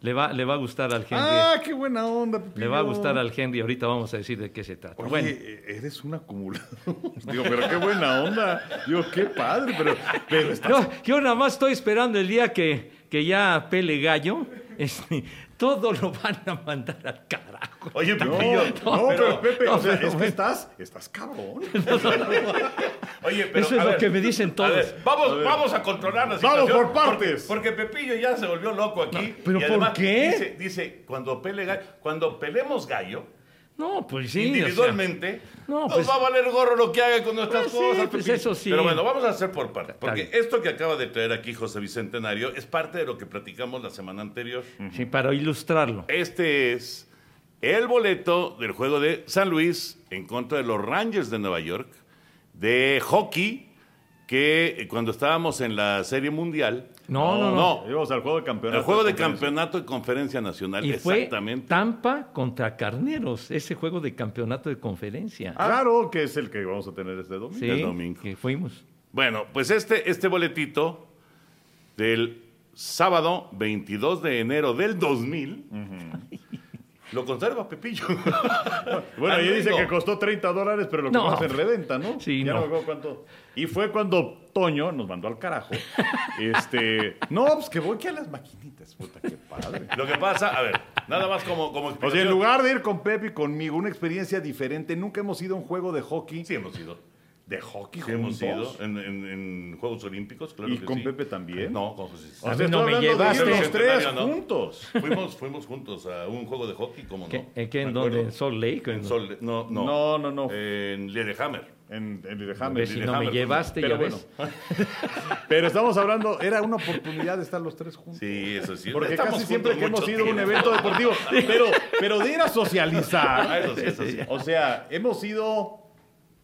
S4: Le va, le va a gustar al Henry.
S3: Ah, qué buena onda, Pepillo.
S4: le va a gustar al Henry. Ahorita vamos a decir de qué se trata.
S3: Oye,
S4: bueno.
S3: eh, eres un acumulador. Digo, pero qué buena onda. Digo, qué padre, pero, pero está
S4: Yo, yo nada más estoy esperando el día que, que ya pele gallo. Este, todo lo van a mandar al carajo.
S2: Oye,
S3: No,
S2: Pepillo.
S3: no, pero, Pepe,
S4: no,
S3: o sea,
S4: pero
S3: es que estás, estás cabrón.
S2: Oye, pero,
S4: Eso es
S2: a
S4: lo
S2: ver,
S4: que me dicen
S2: a
S4: todos.
S2: ver, vamos, vamos a controlar la
S3: Vamos
S2: situación.
S3: por partes.
S2: Porque, porque Pepillo ya se volvió loco aquí.
S4: ¿pero
S2: y
S4: por qué?
S2: Dice, dice, cuando, pele gallo- cuando pelemos gallo,
S4: No, pues sí. o sea,
S2: individualmente,
S4: no,
S2: nos
S4: pues-
S2: va a valer gorro lo que haga con nuestras
S4: Pues sí,
S2: cosas.
S4: pues
S2: Pepillo.
S4: eso sí.
S2: Pero bueno, vamos a hacer por partes. Porque esto que acaba de traer aquí José Bicentenario es parte de lo que platicamos la semana anterior.
S4: sí, para ilustrarlo.
S2: Este es el boleto del juego de San Luis en contra de los Rangers de Nueva York de hockey que cuando estábamos en la Serie Mundial
S4: No, no, no.
S3: Íbamos al juego de campeonato.
S2: el juego de
S3: conferencia.
S2: campeonato de conferencia nacional
S4: Y fue
S2: exactamente
S4: Tampa contra Carneros, ese juego de campeonato de conferencia.
S3: Claro, que es el que vamos a tener este domingo.
S4: sí,
S2: el domingo.
S4: que fuimos.
S2: bueno pues este este boletito del sábado 22 de enero del 2000 lo conserva Pepillo
S3: Bueno,
S2: Al
S3: dice que costó 30 dólares, pero lo
S4: No.
S3: compramos en reventa, ¿no?
S4: Sí,
S3: ya
S4: no.
S3: me acuerdo cuánto. Y fue cuando Toño nos mandó al carajo. este, no, pues que voy que a las maquinitas, puta, qué padre.
S2: lo que pasa a ver nada más como como
S3: O sea, en
S2: explicación.
S3: lugar de ir con Pepe y conmigo, una experiencia diferente, nunca hemos ido a un juego de hockey.
S2: sí hemos ido
S3: De hockey
S2: Sí, hemos ido en, en- en Juegos Olímpicos, claro
S3: ¿Y
S2: que
S3: con
S2: sí.
S3: Pepe también?
S2: No, con José.
S3: O
S4: A
S3: sea,
S4: no me
S3: de
S4: llevaste.
S3: los tres juntos.
S2: Fuimos, fuimos juntos a un juego de hockey, ¿cómo no?
S4: ¿Qué, en qué,
S2: Me
S4: en dónde? ¿En Salt Lake?
S2: En Sol, no, no.
S3: No, no, no.
S2: En Lillehammer.
S3: En, en Lillehammer.
S4: Si no me llevaste,
S3: Pero
S4: ya
S3: bueno.
S4: ves.
S3: Pero estamos hablando, era una oportunidad de estar los tres juntos.
S2: Sí, eso sí.
S3: Porque
S2: Estamos
S3: casi siempre que hemos ido a un evento deportivo, pero, pero de ir a socializar.
S2: Ah, eso sí, eso sí.
S3: O sea, hemos ido.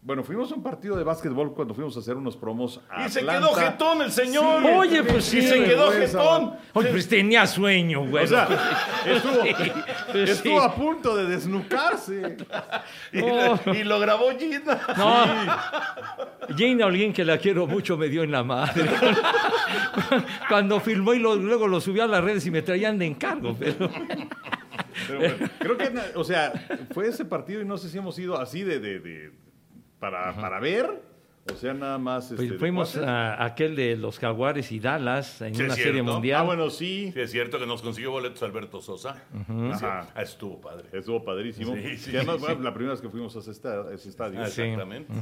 S3: Bueno, fuimos a un partido de básquetbol cuando fuimos a hacer unos promos. A
S2: Y se
S3: Atlanta.
S2: quedó jetón el señor.
S3: Sí,
S4: Oye, pues
S2: Y
S4: sí,
S2: se quedó jetón.
S4: Oye, pues tenía sueño, güey.
S3: O sea, estuvo,
S4: pues
S3: estuvo
S4: sí.
S3: a punto de desnucarse.
S2: Y,
S4: No.
S2: y lo grabó Gina.
S4: No, Jane Holguín, que la quiero mucho, me dio en la madre. Cuando filmó y lo- luego lo subió a las redes y me traían de encargo. Pero...
S3: Pero bueno, creo que, o sea, fue ese partido y no sé si hemos ido así de, de- de- para, para ver. O sea, nada más.
S4: Pues
S3: este,
S4: fuimos a aquel de los Jaguares y Dallas en
S2: Sí,
S4: una serie mundial.
S3: Ah, bueno, sí.
S2: Sí, es cierto que nos consiguió boletos Alberto Sosa.
S3: Ajá.
S2: Ah, estuvo padre.
S3: Estuvo padrísimo.
S2: Sí, sí,
S3: Y además,
S2: sí.
S3: bueno, la primera vez que fuimos a ese esta- ese estadio.
S2: Ah, Exactamente.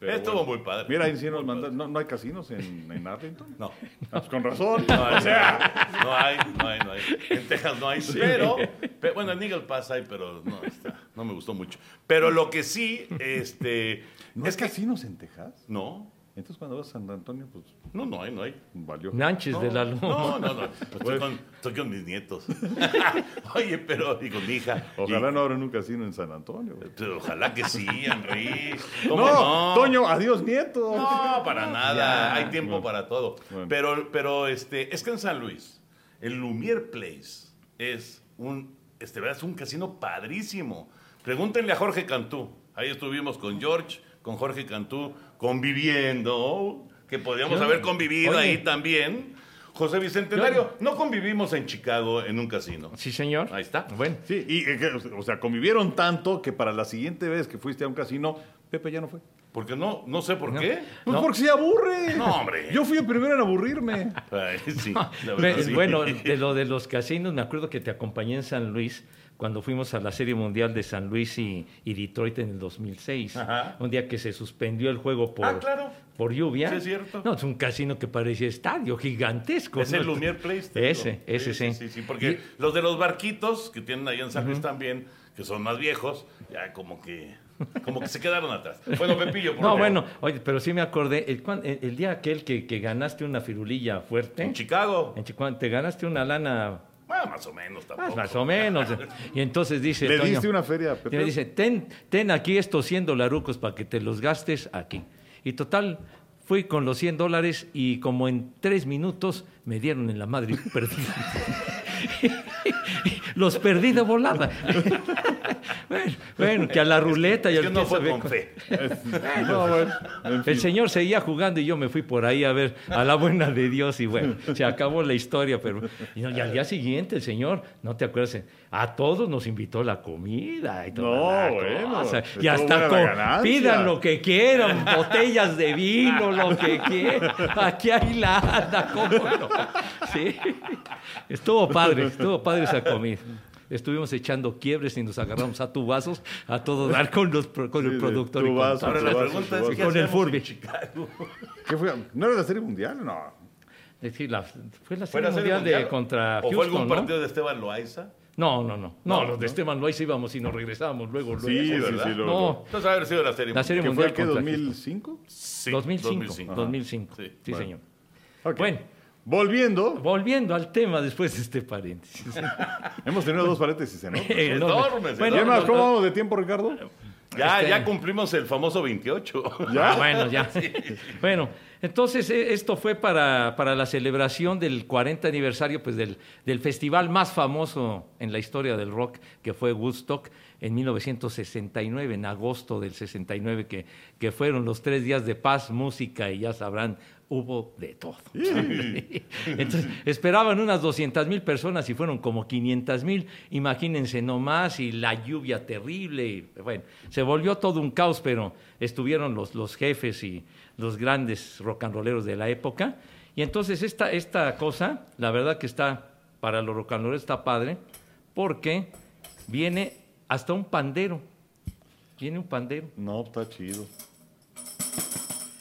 S3: Pero
S2: Estuvo
S3: bueno.
S2: muy padre.
S3: Mira, ahí sí nos mandan. ¿No, no hay casinos en, en Arlington?
S2: No.
S3: Ah, pues con razón.
S2: No hay,
S3: o sea,
S2: no hay, no hay, no hay. En Texas no hay, pero, pe- bueno, en Eagle Pass hay, pero no, no me gustó mucho. Pero lo que sí, este,
S3: ¿no hay
S2: es que
S3: casinos en Texas?
S2: no,
S3: Entonces cuando vas a San Antonio, pues
S2: no, no hay, no hay.
S3: valió.
S4: Nanches de la Loma.
S2: No, no, no. Estoy con, estoy con mis nietos. Oye, pero, y con mi hija.
S3: Ojalá
S2: Y-
S3: no abran un casino en San Antonio.
S2: pero ojalá que sí, Henry.
S3: No,
S2: ¿Cómo
S3: Toño, adiós, nieto.
S2: No, para nada.
S4: Ya.
S2: Hay tiempo
S3: Bueno.
S2: para todo.
S3: Bueno.
S2: Pero, pero este, es que en San Luis, el Lumiere Place es un, este, ¿verdad? es un casino padrísimo. Pregúntenle a Jorge Cantú. Ahí estuvimos con George, con Jorge Cantú, conviviendo, que podíamos
S4: Yo-
S2: haber convivido
S4: Oye.
S2: ahí también. José Bicentenario, no convivimos en Chicago en un casino.
S4: Sí, señor.
S2: Ahí está.
S4: Bueno,
S3: Sí, y, eh, que, o sea, convivieron tanto que para la siguiente vez que fuiste a un casino, Pepe ya no fue.
S2: Porque no, no sé por qué.
S3: Pues
S4: No.
S3: porque se aburre.
S2: No, hombre.
S3: Yo fui el primero en aburrirme.
S2: Ay, sí, la
S4: Ve-
S2: verdad, sí.
S4: Bueno, de lo de los casinos, me acuerdo que te acompañé en San Luis cuando fuimos a la Serie Mundial de San Luis y, y Detroit en el 2006.
S2: Ajá.
S4: Un día que se suspendió el juego por,
S2: Ah, claro.
S4: por lluvia.
S2: Sí, es cierto.
S4: No, es un casino que parecía estadio, gigantesco.
S2: Es
S4: ¿no?
S2: el Lumière Place.
S4: Ese, ese sí.
S2: Sí, sí, porque los de los barquitos que tienen ahí en San Luis también, que son más viejos, ya como que, como que se quedaron atrás. Bueno, Pepillo, por
S4: No,
S2: favor.
S4: bueno, oye, pero sí me acordé, el, cuan- el- el día aquel que, que ganaste una firulilla fuerte,
S2: En Chicago.
S4: en Chihuahua, te ganaste una lana
S2: Bueno, más o menos tampoco.
S4: más o menos. Y entonces dice...
S3: Le
S4: Toño,
S3: diste una feria a
S4: Y me dice, ten, ten aquí estos 100 dolarucos para que te los gastes aquí. Y total, fui con los 100 dólares y como en tres minutos me dieron en la madre y perdí. los perdí de volada. bueno, bueno, que a la ruleta y al
S2: no fue con fe.
S3: No, bueno.
S4: El señor seguía jugando y yo me fui por ahí a ver a la buena de Dios y bueno, se acabó la historia, pero y, no, y al día siguiente el señor, no te acuerdas, a todos nos invitó la comida y toda
S3: No, bueno, estuvo
S4: y hasta con- pidan lo que quieran, botellas de vino, lo que quieran. Aquí hay lana, ¿cómo no? Sí. Estuvo padre, estuvo padre esa comida. Estuvimos echando quiebres y nos agarramos a tubazos a todo dar con, los, pro- con
S3: Sí,
S4: el
S3: de
S4: productor. y con.
S2: Ahora la pregunta es, ¿qué
S4: Con el Furby.
S2: en Chicago?
S3: ¿Qué fue? ¿No era la serie mundial? No.
S4: Es decir, la- fue la
S2: ¿Fue
S4: serie
S2: la serie
S4: mundial, de
S2: mundial?
S4: contra
S2: ¿O fue
S4: Houston,
S2: algún
S4: ¿no?
S2: partido de Esteban Loaiza?
S4: No, no, no. No,
S2: No,
S4: los de. Esteban Loaiza íbamos y nos regresábamos luego, luego.
S3: Sí, sí,
S2: ¿verdad?
S3: sí. lo-
S4: No,
S2: Entonces haber sido la serie
S4: la serie
S3: ¿Qué fue
S4: mundial
S3: el que?
S4: contra Houston.
S3: ¿2005?
S2: Sí,
S4: 2005.
S2: 2005.
S4: 2005.
S2: Sí,
S4: Sí,
S3: bueno.
S4: señor.
S3: Ok.
S4: Bueno,
S3: Volviendo,
S4: volviendo al tema después de este paréntesis.
S3: hemos tenido dos paréntesis enormes.
S2: Enormes,
S3: ¿Y
S4: Bueno, no,
S3: cómo vamos de tiempo, Ricardo?
S2: Ya,
S4: Este-
S2: ya cumplimos el famoso 28.
S3: ¿Ya?
S4: Ah, bueno, ya. Bueno, entonces eh, esto fue para, para la celebración del 40 aniversario pues, del, del festival más famoso en la historia del rock, que fue Woodstock en 1969, en agosto del 69, que, que fueron los tres días de paz, música y ya sabrán, hubo de todo. Entonces, esperaban unas 200 mil personas y fueron como 500 mil, imagínense nomás, y la lluvia terrible. y, bueno, se volvió todo un caos, pero estuvieron los, los jefes y los grandes rock and rolleros de la época. Y entonces esta, esta cosa, la verdad que está, para los rock and rolleros está padre, porque viene hasta un pandero. Viene un pandero.
S3: No, está chido.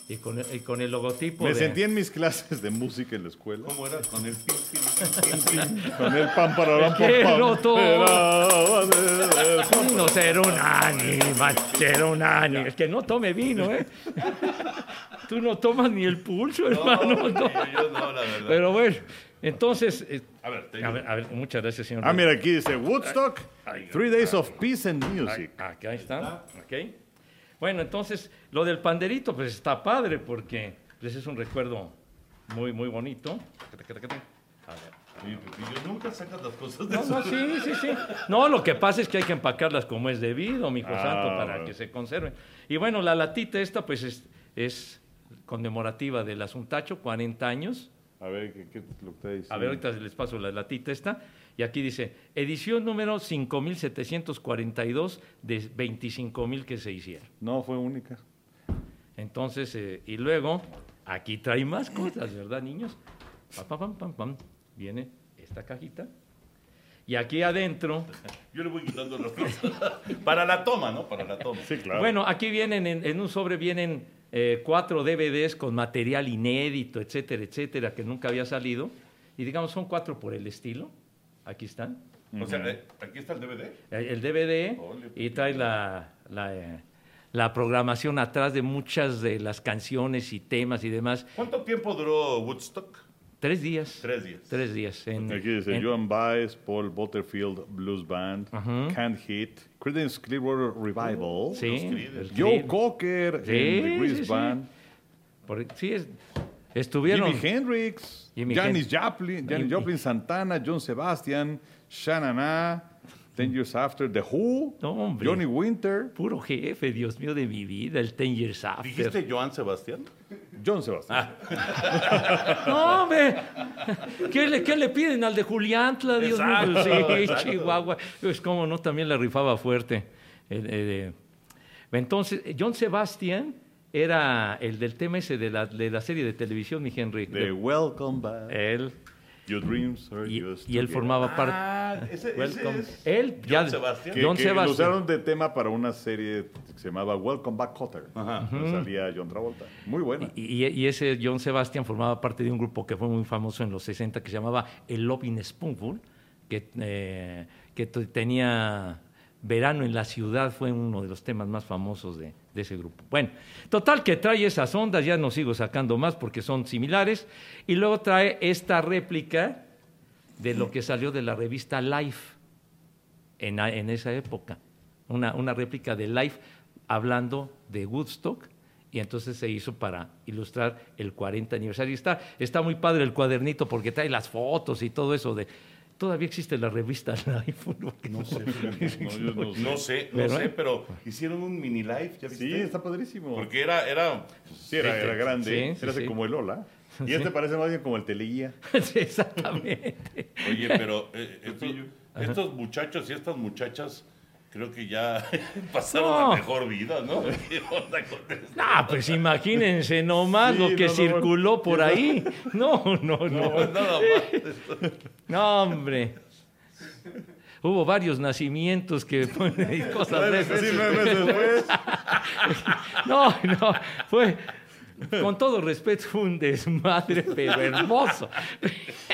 S4: Y con el, y con el logotipo
S3: Me
S4: de...
S3: sentí en mis clases de música en la escuela.
S2: ¿Cómo era? Con el pin, pin, pin, pin.
S3: Con el pan para la
S4: que
S3: pam,
S4: no todo.
S3: Esperaba de- el pam.
S4: No ser un ánima, ser un ánima. El que no tome vino, ¿eh? Tú no tomas ni el pulso, hermano.
S2: No,
S4: no.
S2: yo no, la verdad.
S4: Pero bueno, entonces... eh,
S2: a ver, te
S4: a ver, a ver, muchas gracias, señor.
S3: Ah, mira, aquí dice Woodstock, Three Days of Peace and Music.
S4: Aquí ahí está. ok. Bueno, entonces, lo del panderito, pues está padre porque pues, es un recuerdo muy, muy bonito. A ver.
S2: Pepillo, nunca sacas las cosas de
S4: No,
S2: eso.
S4: no, sí, sí, sí. No, lo que pasa es que hay que empacarlas como es debido, mi hijo
S3: Ah,
S4: santo, para
S3: bueno.
S4: que se conserven. Y bueno, la latita esta, pues es, es conmemorativa del Asuntacho, 40 años.
S3: A ver, ¿qué, qué es lo que está diciendo?
S4: A ver, ahorita les paso la latita esta. Y aquí dice, edición número 5742 de 25.000 que se hicieron.
S3: No, fue única.
S4: Entonces, eh, y luego, aquí trae más cosas, ¿verdad, niños? Pam, pam, pam, pam, pam. Viene esta cajita. Y aquí adentro,
S2: Yo le voy quitando las cosas. Para la toma, ¿no? Para la toma.
S3: Sí, claro.
S4: bueno, aquí vienen, en, en un sobre vienen eh, cuatro DVDs con material inédito, etcétera, etcétera, que nunca había salido. Y digamos, son cuatro por el estilo. Aquí están.
S2: O sea, eh, aquí está el DVD.
S4: Eh, El DVD y trae la, la, eh, la programación atrás de muchas de las canciones y temas y demás.
S2: ¿Cuánto tiempo duró Woodstock?
S4: Tres días.
S2: Tres días.
S4: Tres días. En,
S3: Aquí dice
S4: en-
S3: Joan Baez, Paul Butterfield Blues Band, Can't Hit, Creedence Clearwater Revival,
S4: sí,
S3: Joe. Cocker
S4: Sí,
S3: en The Grease
S4: sí.
S3: Band,
S4: Por- sí, es- estuvieron.
S3: Jimi Hendrix,
S4: Jimi
S3: Janis
S4: Hen-
S3: Joplin, Janis Joplin, Santana, John Sebastian, Shanana, Ten Years After, The Who,
S4: No, hombre.
S3: Johnny Winter,
S4: Puro jefe, Dios mío de mi vida, el Ten Years After.
S2: ¿Dijiste Joan Sebastián?
S3: John Sebastián.
S4: No, hombre. ¿Qué le, qué le piden al de Juliantla? Dios mío. Sí,
S2: exacto.
S4: Chihuahua. Pues como no, también le rifaba fuerte. El, eh, entonces, John Sebastian era el del tema ese de la, de la serie de televisión, mi Henry.
S3: De Welcome Back.
S4: Él.
S3: Your dreams are
S4: Y, y él formaba parte.
S2: Ah, ese, ese
S4: Welcome.
S2: es
S4: Él,
S2: John
S4: ya.
S2: Sebastián.
S3: Que,
S4: John
S3: que lo
S4: Sebastian.
S3: usaron de tema para una serie que se llamaba Welcome Back Cotter.
S2: Ajá.
S3: Salía John Travolta. Muy buena.
S4: Y, y- y ese John Sebastian formaba parte de un grupo que fue muy famoso en los 60 que se llamaba el Loving Spoonful, que, eh, que tenía Verano en la ciudad, fue uno de los temas más famosos de, ese grupo. Bueno, total que trae esas ondas, ya no sigo sacando más porque son similares, y luego trae esta réplica de lo que salió de la revista Life en, esa época. Una, una réplica de Life hablando de Woodstock y entonces se hizo para ilustrar el 40 aniversario. Está, está muy padre el cuadernito porque trae las fotos y todo eso de... Todavía existe la revista Life.
S2: No sé, no, no, no sé, no
S4: Pero,
S2: sé,
S4: ¿eh?
S2: pero hicieron un mini live, ¿ya viste?
S3: Sí, está padrísimo.
S2: Porque era, era,
S3: Sí, era, era grande.
S4: Sí, sí,
S3: era como el Lola. Y este parece más bien como el teleguía.
S4: Sí, Exactamente.
S2: Oye, pero eh, estos, estos muchachos y estas muchachas creo que ya pasaron
S4: No.
S2: la mejor vida, ¿no?
S4: Ah, pues imagínense nomás
S3: Sí,
S4: lo que
S3: no, no,
S4: circuló por ahí. No, no, no.
S2: No, pues nada más.
S4: No, hombre. Hubo varios nacimientos que y cosas de esas. No, no, fue con todo respeto fue un desmadre, pero hermoso.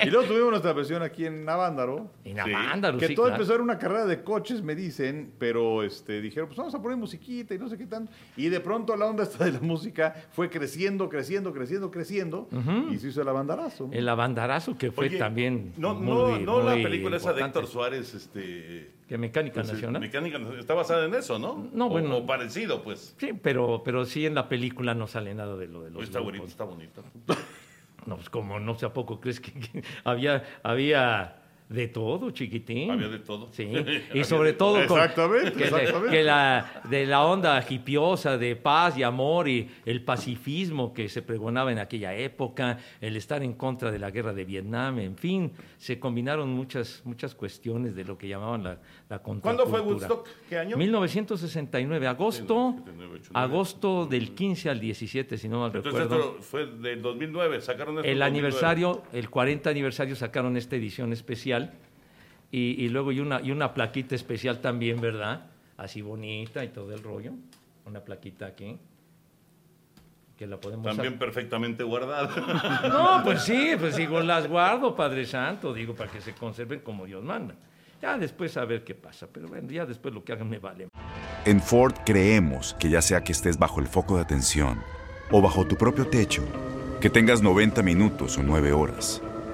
S3: Y luego tuvimos nuestra versión aquí en Navándaro.
S4: En Avándaro,
S3: Que
S4: sí,
S3: todo
S4: claro.
S3: empezó era una carrera de coches, me dicen, pero este, dijeron, pues vamos a poner musiquita y no sé qué tanto. Y de pronto la onda esta de la música fue creciendo, creciendo, creciendo, creciendo. Y se hizo el abandarazo. ¿no?
S4: El abandarazo que fue
S2: Oye,
S4: también
S2: No,
S4: muy,
S2: no, no la película esa de. Héctor Suárez, este.
S4: ¿Que Mecánica
S2: pues,
S4: Nacional?
S2: Mecánica está basada en eso, ¿no?
S4: No,
S2: O-
S4: bueno.
S2: O, parecido, pues.
S4: Sí, pero, pero sí en la película no sale nada de lo de los
S2: está
S4: grupos.
S2: bonito, está bonito.
S4: No, pues como no sé a poco crees que, que había, había de todo, chiquitín.
S2: Había de todo.
S4: Sí, y sobre todo con-
S3: Exactamente,
S4: que,
S3: exactamente.
S4: que la, de la onda hipiosa de paz y amor y el pacifismo que se pregonaba en aquella época, el estar en contra de la guerra de Vietnam, en fin, se combinaron muchas, muchas cuestiones de lo que llamaban la, la
S2: ¿Cuándo fue. Woodstock? ¿Qué año?
S4: 1969, agosto,
S2: 79, 89.
S4: agosto del 15 al 17, si no mal
S2: Entonces
S4: recuerdo.
S2: esto fue del 2009, sacaron esto
S4: El
S2: 2009.
S4: aniversario, el 40 aniversario sacaron esta edición especial y, y luego y una, y una plaquita especial también, ¿verdad? Así bonita y todo el rollo. Una plaquita aquí. Que la podemos
S2: También perfectamente guardada.
S4: No, pues sí, pues digo, las guardo, Padre Santo, digo, para que se conserven como Dios manda. Ya después a ver qué pasa, pero bueno, ya después lo que hagan me vale.
S5: En Ford creemos que ya sea que estés bajo el foco de atención o bajo tu propio techo, que tengas 90 minutos o 9 horas,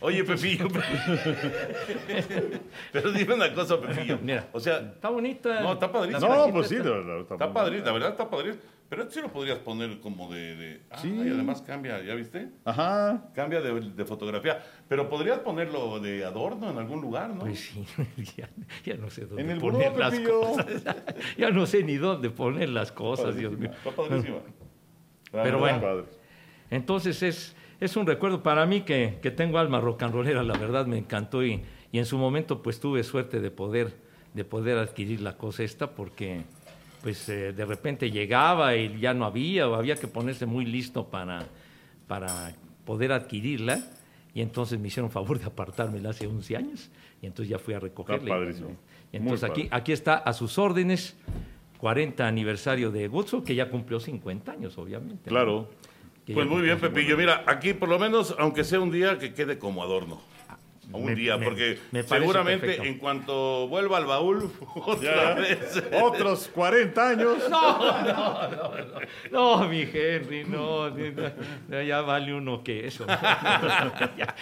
S2: Oye, Pepillo. Pero dime una cosa, Pepillo.
S4: Mira.
S2: O sea,
S4: Está bonita.
S2: No, está padrísimo.
S3: No, pues sí,
S4: está-
S3: la
S2: está la verdad está padre. Pero esto sí lo podrías poner como de. de ah,
S3: Sí.
S2: y además cambia, ¿ya viste?
S3: Ajá.
S2: Cambia de, de fotografía. Pero podrías ponerlo de adorno en algún lugar, ¿no?
S4: Pues sí, ya, ya no sé dónde
S3: En el
S4: poner
S3: buró,
S4: las
S3: Pepillo.
S4: cosas. Ya no sé ni dónde poner las cosas, Dios mío.
S2: Está padrísima.
S4: Pero
S2: verdad.
S4: bueno.
S3: Padre.
S4: Entonces es, es un recuerdo para mí que, que tengo alma rock and rollera, la verdad me encantó y, y en su momento pues tuve suerte de poder, de poder adquirir la cosa esta porque pues eh, de repente llegaba y ya no había o había que ponerse muy listo para, para poder adquirirla y entonces me hicieron favor de apartármela hace 11 años y entonces ya fui a recogerla. Y entonces
S3: Muy
S4: aquí,
S3: padre.
S4: aquí está a sus órdenes 40 aniversario de Woodstock que ya cumplió 50 años obviamente.
S3: Claro.
S2: Pues muy bien, Pepillo. Mira, aquí por lo menos, aunque sea un día, que quede como adorno. Un
S4: Me-
S2: día,
S4: me-
S2: me,
S4: me parece
S2: seguramente
S4: perfecto.
S2: en cuanto vuelva al baúl, otra vez.
S3: Otros 40 años.
S4: No, mi Henry, no, no, ya vale uno que eso. ya, ya,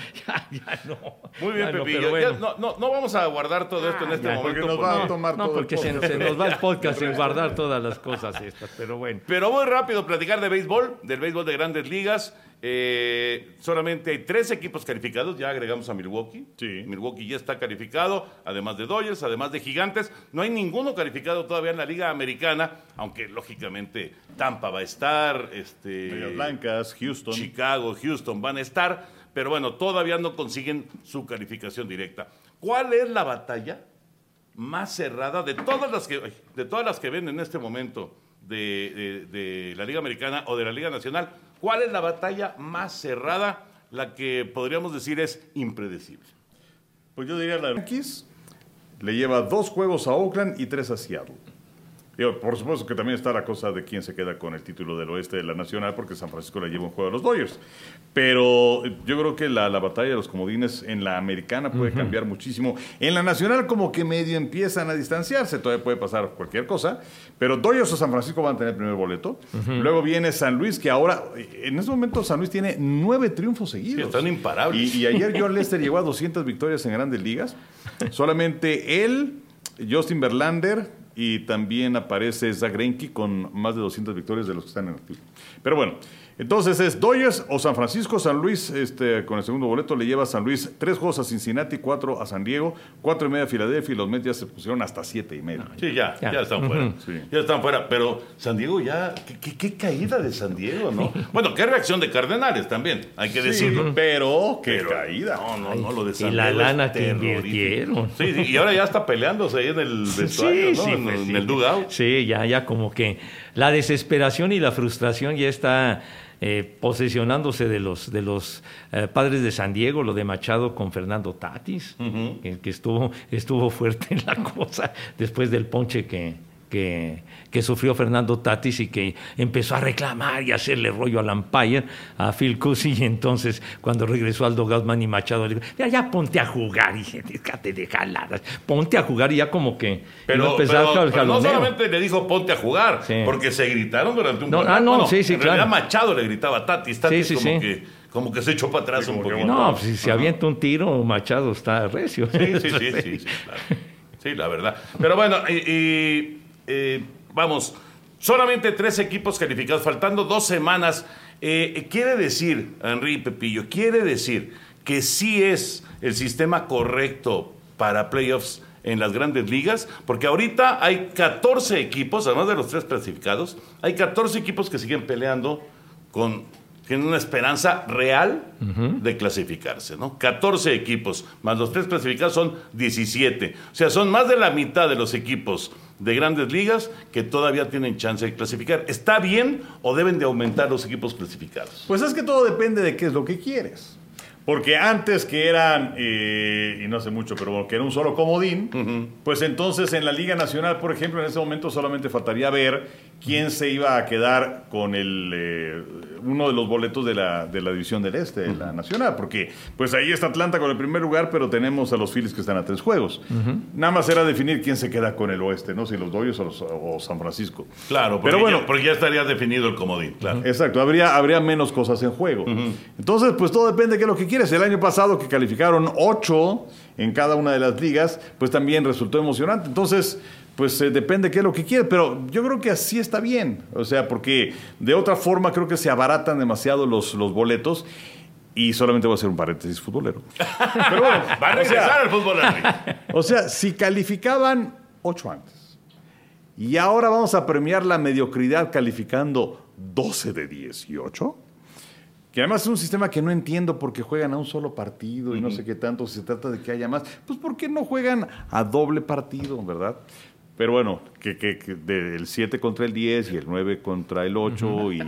S4: ya no.
S2: Muy bien,
S4: Ya no,
S2: Pepillo.
S4: pero bueno.
S2: Ya no, no, no vamos a guardar todo esto en este
S4: ya,
S2: momento.
S3: porque nos va a
S2: porque-
S3: tomar
S4: No,
S3: todo el
S4: porque se,
S3: podcast.
S4: se nos va el podcast sin guardar todas las cosas estas, pero bueno.
S2: Pero muy rápido platicar de béisbol, del béisbol de grandes ligas. Eh, solamente hay tres equipos calificados, ya agregamos a Milwaukee.
S3: Sí.
S2: Milwaukee ya está calificado, además de Dodgers, además de Gigantes. No hay ninguno calificado todavía en la Liga Americana, aunque lógicamente Tampa va a estar, este,
S3: Blancas, Houston.
S2: Chicago, Houston van a estar, pero bueno, todavía no consiguen su calificación directa. ¿Cuál es la batalla más cerrada de todas las que, de todas las que ven en este momento de, de- de la Liga Americana o de la Liga Nacional? ¿Cuál es la batalla más cerrada? La que podríamos decir es impredecible.
S3: Pues yo diría la Yankees le lleva dos juegos a Oakland y tres a Seattle. Digo, por supuesto que también está la cosa de quién se queda con el título del oeste de la Nacional, porque San Francisco le lleva un juego a los Dodgers. Pero yo creo que la, la batalla de los comodines en la americana puede cambiar muchísimo. En la nacional como que medio empiezan a distanciarse, todavía puede pasar cualquier cosa. Pero Dodgers o San Francisco van a tener el primer boleto. Luego viene San Luis, que ahora, en este momento San Luis tiene nueve triunfos seguidos.
S2: Sí, están imparables.
S3: Y, y ayer John Lester llegó a 200 victorias en grandes ligas. Solamente él, Justin Verlander y también aparece Zach Greinke con más de 200 victorias de los que están en activo. Pero bueno, entonces es Dodgers o San Francisco. San Luis, este, con el segundo boleto, le lleva a San Luis tres juegos a Cincinnati, cuatro a San Diego, cuatro y media a Filadelfia y los Mets ya se pusieron hasta siete y medio.
S2: Sí, ya, ya,
S4: Ya.
S2: están fuera.
S3: Sí.
S2: Ya están fuera. Pero San Diego ya, qué, qué- qué caída de San Diego, ¿no? Bueno, qué reacción de Cardenales también, hay que decirlo.
S3: pero qué
S2: Pero-
S3: caída.
S2: No, no, no, lo de San
S4: Y la
S2: Diego es
S4: lana que invirtieron.
S2: Sí, sí, y ahora ya está peleándose ahí en el vestuario, ¿no? en,
S4: pues
S2: el dugout.
S4: Sí, ya, ya como que la desesperación y la frustración ya está eh, posesionándose de los, de los eh, padres de San Diego, lo de Machado con Fernando Tatis, que, que estuvo, estuvo fuerte en la cosa después del ponche que, que, que sufrió Fernando Tatis y que empezó a reclamar y a hacerle rollo al umpire, a Phil Cousy, y entonces cuando regresó al dugout Manny Machado le dijo, ya, ya ponte a jugar, y déjate de jaladas, ponte a jugar y ya como que
S2: Pero,
S4: empezar
S2: pero- pero no solamente le dijo ponte a jugar,
S4: Sí.
S2: porque se gritaron durante un
S4: No, ah,
S2: rato.
S4: no, sí, sí,
S2: en realidad
S4: claro.
S2: Machado le gritaba a Tatis, Tatis
S4: Sí, sí,
S2: como,
S4: sí.
S2: Que, como que se echó para atrás
S3: Sí,
S2: un poquito.
S4: No, pues si se avienta un tiro, Machado está recio.
S2: Sí, sí, sí, sí, sí, claro. Sí, la verdad. Pero bueno, y, y, eh, vamos, solamente tres equipos calificados, faltando dos semanas. Eh, quiere decir, Henry Pepillo, quiere decir que sí es el sistema correcto para playoffs en las grandes ligas, porque ahorita hay 14 equipos, además de los tres clasificados, hay 14 equipos que siguen peleando con tienen una esperanza real de clasificarse, ¿no? 14 equipos, más los tres clasificados son 17. O sea, son más de la mitad de los equipos de grandes ligas que todavía tienen chance de clasificar. ¿Está bien o deben de aumentar los equipos clasificados?
S3: Pues es que todo depende de qué es lo que quieres. Porque antes que eran, eh, y no sé mucho, pero bueno, que era un solo comodín, pues entonces en la Liga Nacional, por ejemplo, en ese momento solamente faltaría ver quién se iba a quedar con el, eh, uno de los boletos de la, de la División del Este, de la Nacional. Porque pues ahí está Atlanta con el primer lugar, pero tenemos a los Phillies que están a tres juegos. Nada más era definir quién se queda con el Oeste, ¿no? Si los Dodgers o, los- o San Francisco.
S2: Claro,
S3: pero bueno,
S2: ya, porque ya estaría definido el comodín, claro.
S3: Exacto, habría, habría menos cosas en juego. Entonces, pues todo depende de qué es lo que quieres. El año pasado que calificaron ocho en cada una de las ligas, pues también resultó emocionante. Entonces, pues eh, depende de qué es lo que quieres. Pero yo creo que así está bien. O sea, porque de otra forma creo que se abaratan demasiado los, los boletos. Y solamente voy a hacer un paréntesis futbolero. Pero bueno,
S2: Va a
S3: o sea,
S2: regresar al fútbol, Henry.
S3: o sea, si calificaban ocho antes y ahora vamos a premiar la mediocridad calificando 12 de 18, que además es un sistema que no entiendo porque juegan a un solo partido y no sé qué tanto, si se trata de que haya más, pues ¿por qué no juegan a doble partido, verdad? Pero bueno, que, que, que del 7 contra el 10 y el 9 contra el 8 y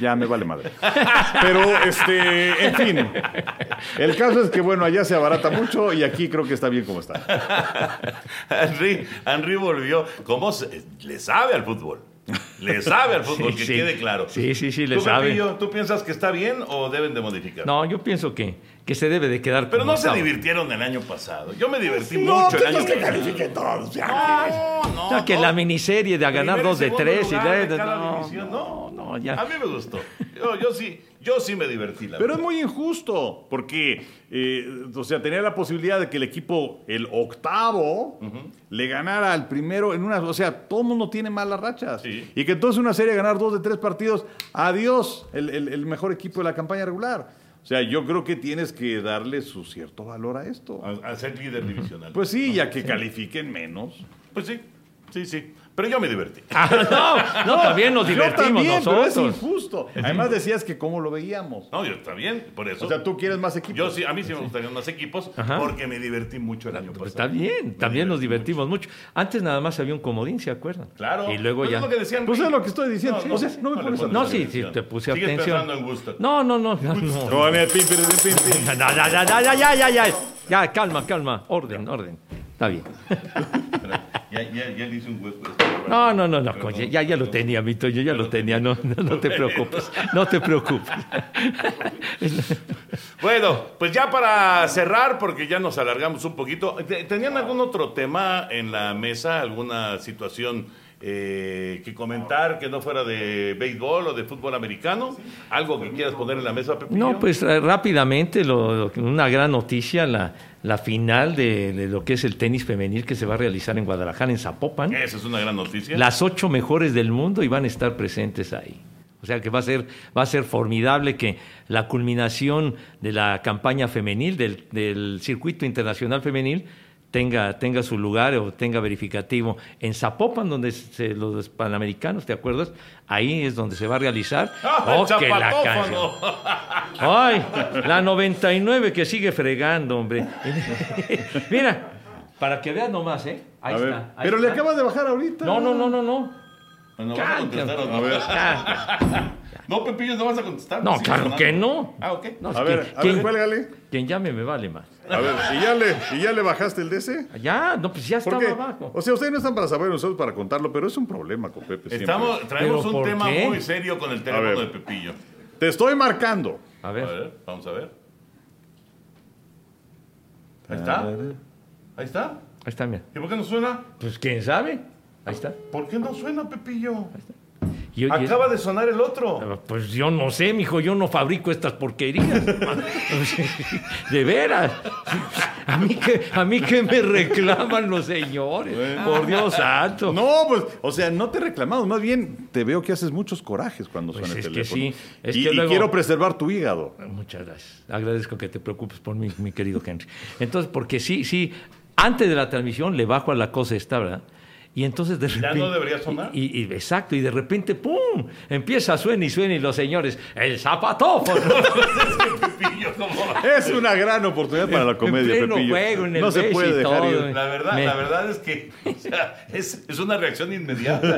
S3: ya me vale madre. Pero, este, en fin, el caso es que, bueno, allá se abarata mucho y aquí creo que está bien como está.
S2: Henry, Henry volvió. ¿Cómo se- le sabe al fútbol? Le sabe al fútbol,
S4: Sí,
S2: que
S4: sí.
S2: quede claro.
S4: Sí, sí, sí, le
S2: ¿Tú,
S4: sabe.
S2: Pepillo, ¿Tú piensas que está bien o deben de modificar?
S4: No, yo pienso que, que se debe de quedar
S2: Pero no se divirtieron el año pasado. Yo me divertí
S3: No,
S2: mucho el año
S3: que
S2: pasado.
S3: todos.
S2: No, no,
S4: No, que
S2: no.
S4: la miniserie de a ganar
S2: Primero
S4: dos de tres y
S2: de
S4: no, no, no, ya.
S2: A mí me gustó. Yo, yo sí, yo sí me divertí. La
S3: Pero es muy injusto, porque, eh, o sea, tenía la posibilidad de que el equipo, el octavo, le ganara al primero en una. O sea, todo el mundo tiene malas rachas.
S2: Sí.
S3: Y que entonces una serie ganar dos de tres partidos, adiós, el, el- el mejor equipo de la campaña regular. O sea, yo creo que tienes que darle su cierto valor a esto.
S2: a, a ser líder divisional.
S3: Pues sí, ya que califiquen menos.
S2: Pues sí, sí, sí. Pero yo me divertí.
S4: Ah, no, no, también nos
S3: Yo
S4: divertimos
S3: también, pero es
S4: nosotros.
S3: injusto. Además decías que cómo lo veíamos.
S2: No, yo está bien, por eso.
S3: O sea, tú quieres más equipos.
S2: yo sí, a mí sí me gustarían más equipos
S4: Ajá.
S2: porque me divertí mucho el año pasado.
S4: Pues está bien, también nos divertimos mucho. Antes nada más había un comodín, ¿se acuerdan?
S2: Claro.
S4: Y luego
S2: Pues
S4: ya.
S2: es lo que decían.
S3: Pues es lo que estoy diciendo. o sea, no me
S2: le
S3: pones
S4: No, sí, sí, te puse
S2: Sigues
S4: atención.
S2: pensando en gusto.
S4: No, no, no, no. no.
S3: No,
S4: ya, ya, ya, ya, ya, ya. Ya, calma, calma. Orden, orden. Está bien.
S2: Ya, ya, ya le hice un hueco.
S4: No, no, no, no, coño, ya, ya lo tenía, mi Toño, ya lo tenía, no, no, no te preocupes, no te preocupes.
S2: Bueno, pues ya para cerrar, porque ya nos alargamos un poquito, ¿te- ¿tenían algún otro tema en la mesa? ¿Alguna situación eh, que comentar que no fuera de béisbol o de fútbol americano? ¿Algo que quieras poner en la mesa, Pepillo?
S4: No, pues eh, rápidamente, lo- lo- una gran noticia, la, la final de, de lo que es el tenis femenil que se va a realizar en Guadalajara, en Zapopan.
S2: Esa es una gran noticia.
S4: Las ocho mejores del mundo y van a estar presentes ahí. O sea que va a ser, va a ser formidable que la culminación de la campaña femenil, del, del circuito internacional femenil, tenga, tenga su lugar o tenga verificativo en Zapopan, donde se- los panamericanos, ¿te acuerdas? Ahí es donde se va a realizar.
S2: ¡Ah, el
S4: que la canción. Ay, la 99 que sigue fregando, hombre. Mira, para que veas nomás, ¿eh? Ahí
S3: A ver,
S4: está. ahí
S3: pero le acabas de bajar ahorita.
S4: No, no, no, no, no.
S2: Bueno, ¿vas a
S3: ver.
S2: No, Pepillo, no vas a contestar.
S4: No,
S2: Sigue
S4: claro
S2: sonando.
S4: que no.
S2: Ah, ok.
S4: no,
S3: A ver, a
S4: quien,
S3: ver, cuélgale.
S4: quien llame me vale más.
S3: A ver, ¿y ya, le, ¿y ya le bajaste el DC?
S4: Ya, no, pues ya estaba abajo.
S3: o sea, ustedes no están para saber, nosotros para contarlo, pero es un problema con Pepe siempre.
S2: Estamos, traemos
S4: ¿Pero
S2: un tema
S4: qué?
S2: muy serio con el teléfono
S3: ver.
S2: de Pepillo.
S3: Te estoy marcando.
S4: A
S2: A
S4: ver.
S2: ver, vamos a ver. Ahí está. Ahí está.
S4: Ahí está, mira.
S2: ¿Y por qué no suena?
S4: Pues quién sabe. Ahí está.
S2: ¿Por qué no suena, Pepillo?
S4: Y
S2: Acaba de sonar el otro.
S4: Pues yo no sé, mijo, yo no fabrico estas porquerías. De veras. A mí que, a mí que me reclaman los señores. Por Dios santo.
S3: No, pues, o sea, no te reclamamos, más bien te veo que haces muchos corajes cuando
S4: Pues
S3: suena
S4: es
S3: el
S4: que
S3: teléfono.
S4: sí, es
S3: y,
S4: que
S3: y
S4: luego-
S3: quiero preservar tu hígado.
S4: Muchas gracias. Agradezco que te preocupes por mí, mi querido Henry. Entonces, porque sí, sí, antes de la transmisión le bajo a la cosa esta, ¿verdad? Y entonces de
S2: Ya
S4: repente.
S2: no debería sonar.
S4: Y, y- exacto, y de repente, ¡pum! Empieza a suena y suena y los señores, ¡el zapatófono!
S3: Es una gran oportunidad para la comedia,
S4: en pleno
S3: Pepillo.
S4: juego, en el
S3: no se puede dejar
S4: todo.
S3: ir.
S2: La verdad,
S4: Me-
S2: la verdad es que o sea, es, es una reacción inmediata.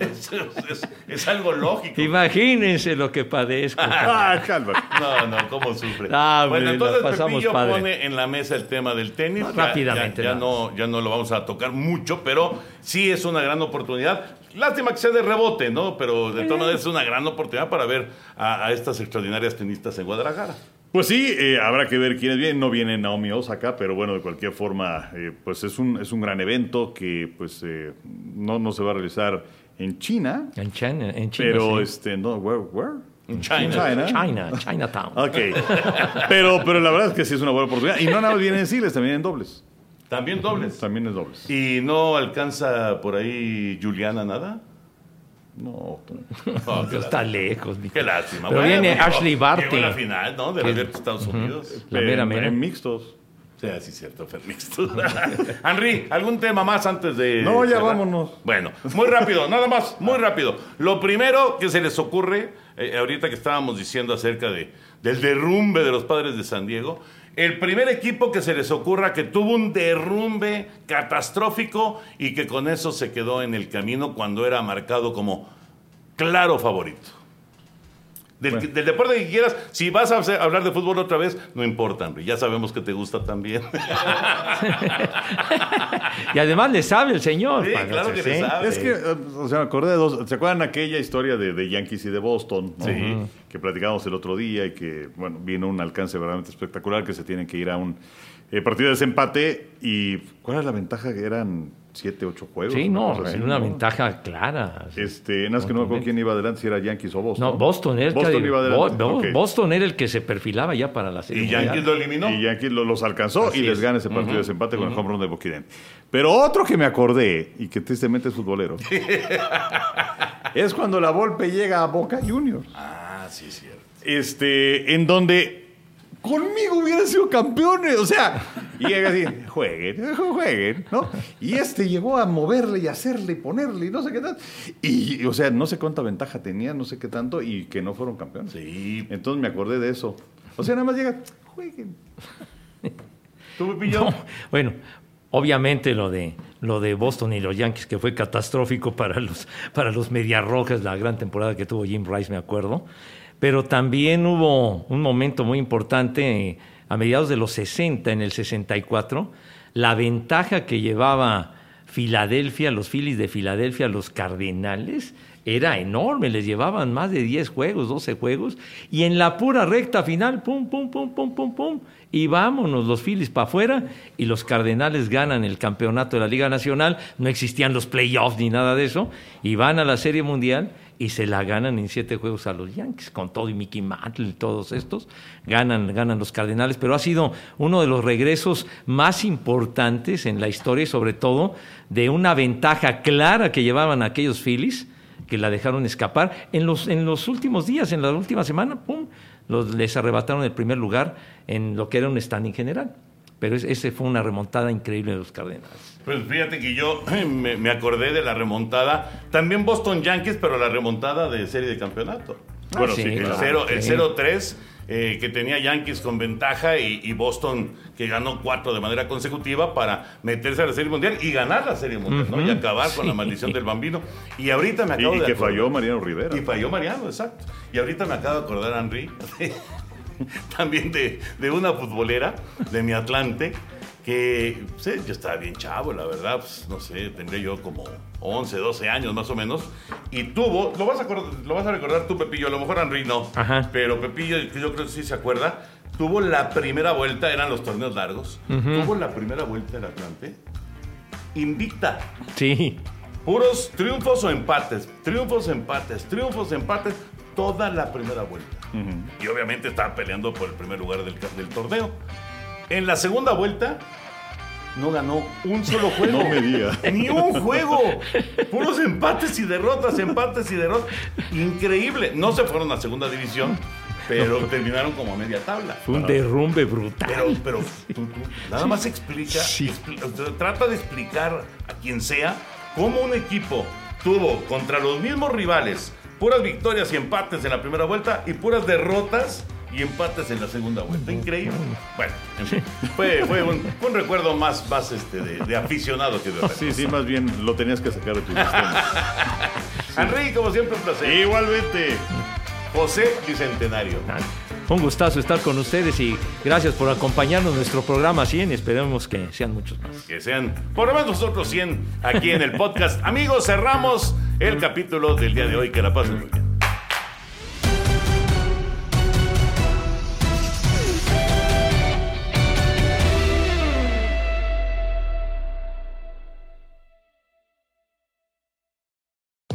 S2: Es, es- es algo lógico.
S4: Imagínense lo que padezco.
S3: Ah, cálmate.
S2: No, no, cómo sufre.
S4: Ah,
S2: bueno, entonces
S4: pasamos
S2: Pepillo
S4: padre.
S2: pone en la mesa el tema del tenis.
S4: No,
S2: Ya-
S4: rápidamente,
S2: Ya, ya no, ya no lo vamos a tocar mucho, pero sí es una gran oportunidad. Lástima que sea de rebote, ¿no? Pero de todas maneras es una gran oportunidad para ver a, a estas extraordinarias tenistas en Guadalajara.
S3: Pues sí, eh, habrá que ver quiénes vienen. No viene Naomi Osaka, pero bueno, de cualquier forma, eh, pues es un, es un gran evento que pues eh, no, no se va a realizar en China,
S4: En China, en China,
S3: pero
S4: sí.
S3: este, no, where, where?
S2: En China.
S3: China.
S4: China, Chinatown.
S3: Ok. pero, pero la verdad es que sí es una buena oportunidad. Y no nada más viene en singles, también en dobles.
S2: También dobles.
S3: También en dobles.
S2: ¿Y no alcanza por ahí Juliana nada?
S3: No.
S2: Oh,
S4: está lejos, mi
S2: qué lástima.
S4: Pero viene
S2: digo,
S4: Ashley Barty.
S2: La final, ¿no? De abierto Estados Unidos.
S4: La mera, mera.
S3: en mixtos.
S2: Sí, sí, cierto, fue mixto. Henry, ¿algún tema más antes de.
S3: No, ya
S2: cerrar?
S3: vámonos.
S2: Bueno, muy rápido, nada más, muy rápido. Lo primero que se les ocurre, eh, ahorita que estábamos diciendo acerca de, del derrumbe de los padres de San Diego, el primer equipo que se les ocurra que tuvo un derrumbe catastrófico y que con eso se quedó en el camino cuando era marcado como claro favorito. Del, del deporte que quieras, si vas a hablar de fútbol otra vez, no importa, ya sabemos que te gusta también.
S4: Y además le sabe el señor.
S2: Sí,
S4: padre,
S2: claro que le sabe.
S3: Es que, eh, o sea, me acordé de dos. ¿Se acuerdan aquella historia de, de Yankees y de Boston? ¿no?
S2: Sí.
S3: Que platicamos el otro día y que, bueno, vino un alcance verdaderamente espectacular que se tienen que ir a un eh, partido de desempate. ¿Y cuál era la ventaja? Que eran siete, ocho juegos.
S4: Sí, no,
S3: así,
S4: era una
S3: ¿no?
S4: ventaja clara.
S3: Este, nada más que no me acuerdo quién iba adelante, si era Yankees o Boston.
S4: No, Boston era, el que-
S3: Boston iba adelante.
S4: Bo- Bo-
S3: ok.
S4: Boston era el que se perfilaba ya para la serie.
S2: y. Yankees lo eliminó.
S3: Y Yankees lo- los alcanzó
S2: Así
S3: y les
S2: es.
S3: gana ese partido de desempate con el home run de Boquiden. Pero otro que me acordé, y que tristemente es futbolero, es cuando la Volpe llega a Boca Juniors.
S2: Ah, sí, cierto.
S3: Este, en donde conmigo hubieran sido campeones. O sea, y llega así, jueguen, jueguen, ¿no? Y este llegó a moverle y hacerle y ponerle y no sé qué tal. Y, o sea, no sé cuánta ventaja tenía, no sé qué tanto, y que no fueron campeones.
S2: Sí.
S3: Entonces me acordé de eso. O sea, nada más llega, jueguen.
S2: ¿Tú, Pepillo?
S4: No, bueno, obviamente lo de lo de Boston y los Yankees que fue catastrófico para los para los Mediarrojas la gran temporada que tuvo Jim Rice me acuerdo, pero también hubo un momento muy importante eh, a mediados de los 60 en el 64 la ventaja que llevaba Filadelfia, los Phillies de Filadelfia, los Cardenales, era enorme, les llevaban más de 10 juegos, 12 juegos, y en la pura recta final, pum, pum, pum, pum, pum, pum, y vámonos los Phillies para afuera, y los Cardenales ganan el campeonato de la Liga Nacional, no existían los playoffs ni nada de eso, y van a la Serie Mundial y se la ganan en siete juegos a los Yankees, con todo y Mickey Mantle y todos estos, ganan, ganan los Cardenales, pero ha sido uno de los regresos más importantes en la historia y sobre todo de una ventaja clara que llevaban aquellos Phillies, que la dejaron escapar. En los, en los últimos días, en la última semana, ¡pum! Los, les arrebataron el primer lugar en lo que era un standing general. Pero es- ese fue una remontada increíble de los Cardenales.
S2: Pues fíjate que yo me, me acordé de la remontada, también Boston Yankees, pero la remontada de serie de campeonato.
S3: Bueno,
S4: sí,
S3: sí,
S2: El
S3: claro.
S2: cero- el
S4: sí.
S2: 0-3 eh, que tenía Yankees con ventaja y, y Boston que ganó cuatro de manera consecutiva para meterse a la Serie Mundial y ganar la Serie Mundial, ¿no? Y acabar con la maldición del bambino. Y ahorita me
S3: Y,
S2: acabo
S3: y
S2: de
S3: que
S2: acordar-
S3: falló Mariano Rivera.
S2: Y falló Mariano, exacto. Y ahorita me acabo de acordar, Henry, también de, de una futbolera de mi Atlante, que pues, eh, yo estaba bien chavo, la verdad, pues, no sé, tendría yo como 11, 12 años más o menos, y tuvo, lo vas a, lo vas a recordar tú, Pepillo, a lo mejor Henry no,
S4: Ajá.
S2: pero Pepillo, yo creo que sí se acuerda, tuvo la primera vuelta, eran los torneos largos, tuvo la primera vuelta del Atlante, invicta.
S4: Sí,
S2: Puros triunfos o empates, triunfos, empates, triunfos, empates, toda la primera vuelta. Y obviamente estaba peleando por el primer lugar del, torneo. En la segunda vuelta no ganó un solo juego.
S3: No me diga.
S2: Ni un juego. Puros empates y derrotas, empates y derrotas. Increíble. No se fueron a segunda división, pero terminaron como a media tabla.
S4: fue un derrumbe brutal.
S2: Pero, pero tú, tú nada más explica,
S4: Sí.
S2: trata de explicar a quien sea cómo un equipo tuvo contra los mismos rivales puras victorias y empates en la primera vuelta y puras derrotas y empates en la segunda vuelta. Increíble. Bueno, en fin, fue, fue un, recuerdo más, más este, de, de aficionado que de otra
S3: Sí,
S2: cosa.
S3: sí, más bien lo tenías que sacar de tu sistema.
S2: Henry, como siempre, un placer.
S3: Igualmente.
S2: José Bicentenario.
S4: Un gustazo estar con ustedes y gracias por acompañarnos en nuestro programa 100. Esperemos que sean muchos más.
S2: que sean por lo menos nosotros 100 aquí en el podcast. Amigos, cerramos el capítulo del día de hoy. Que la pasen muy bien.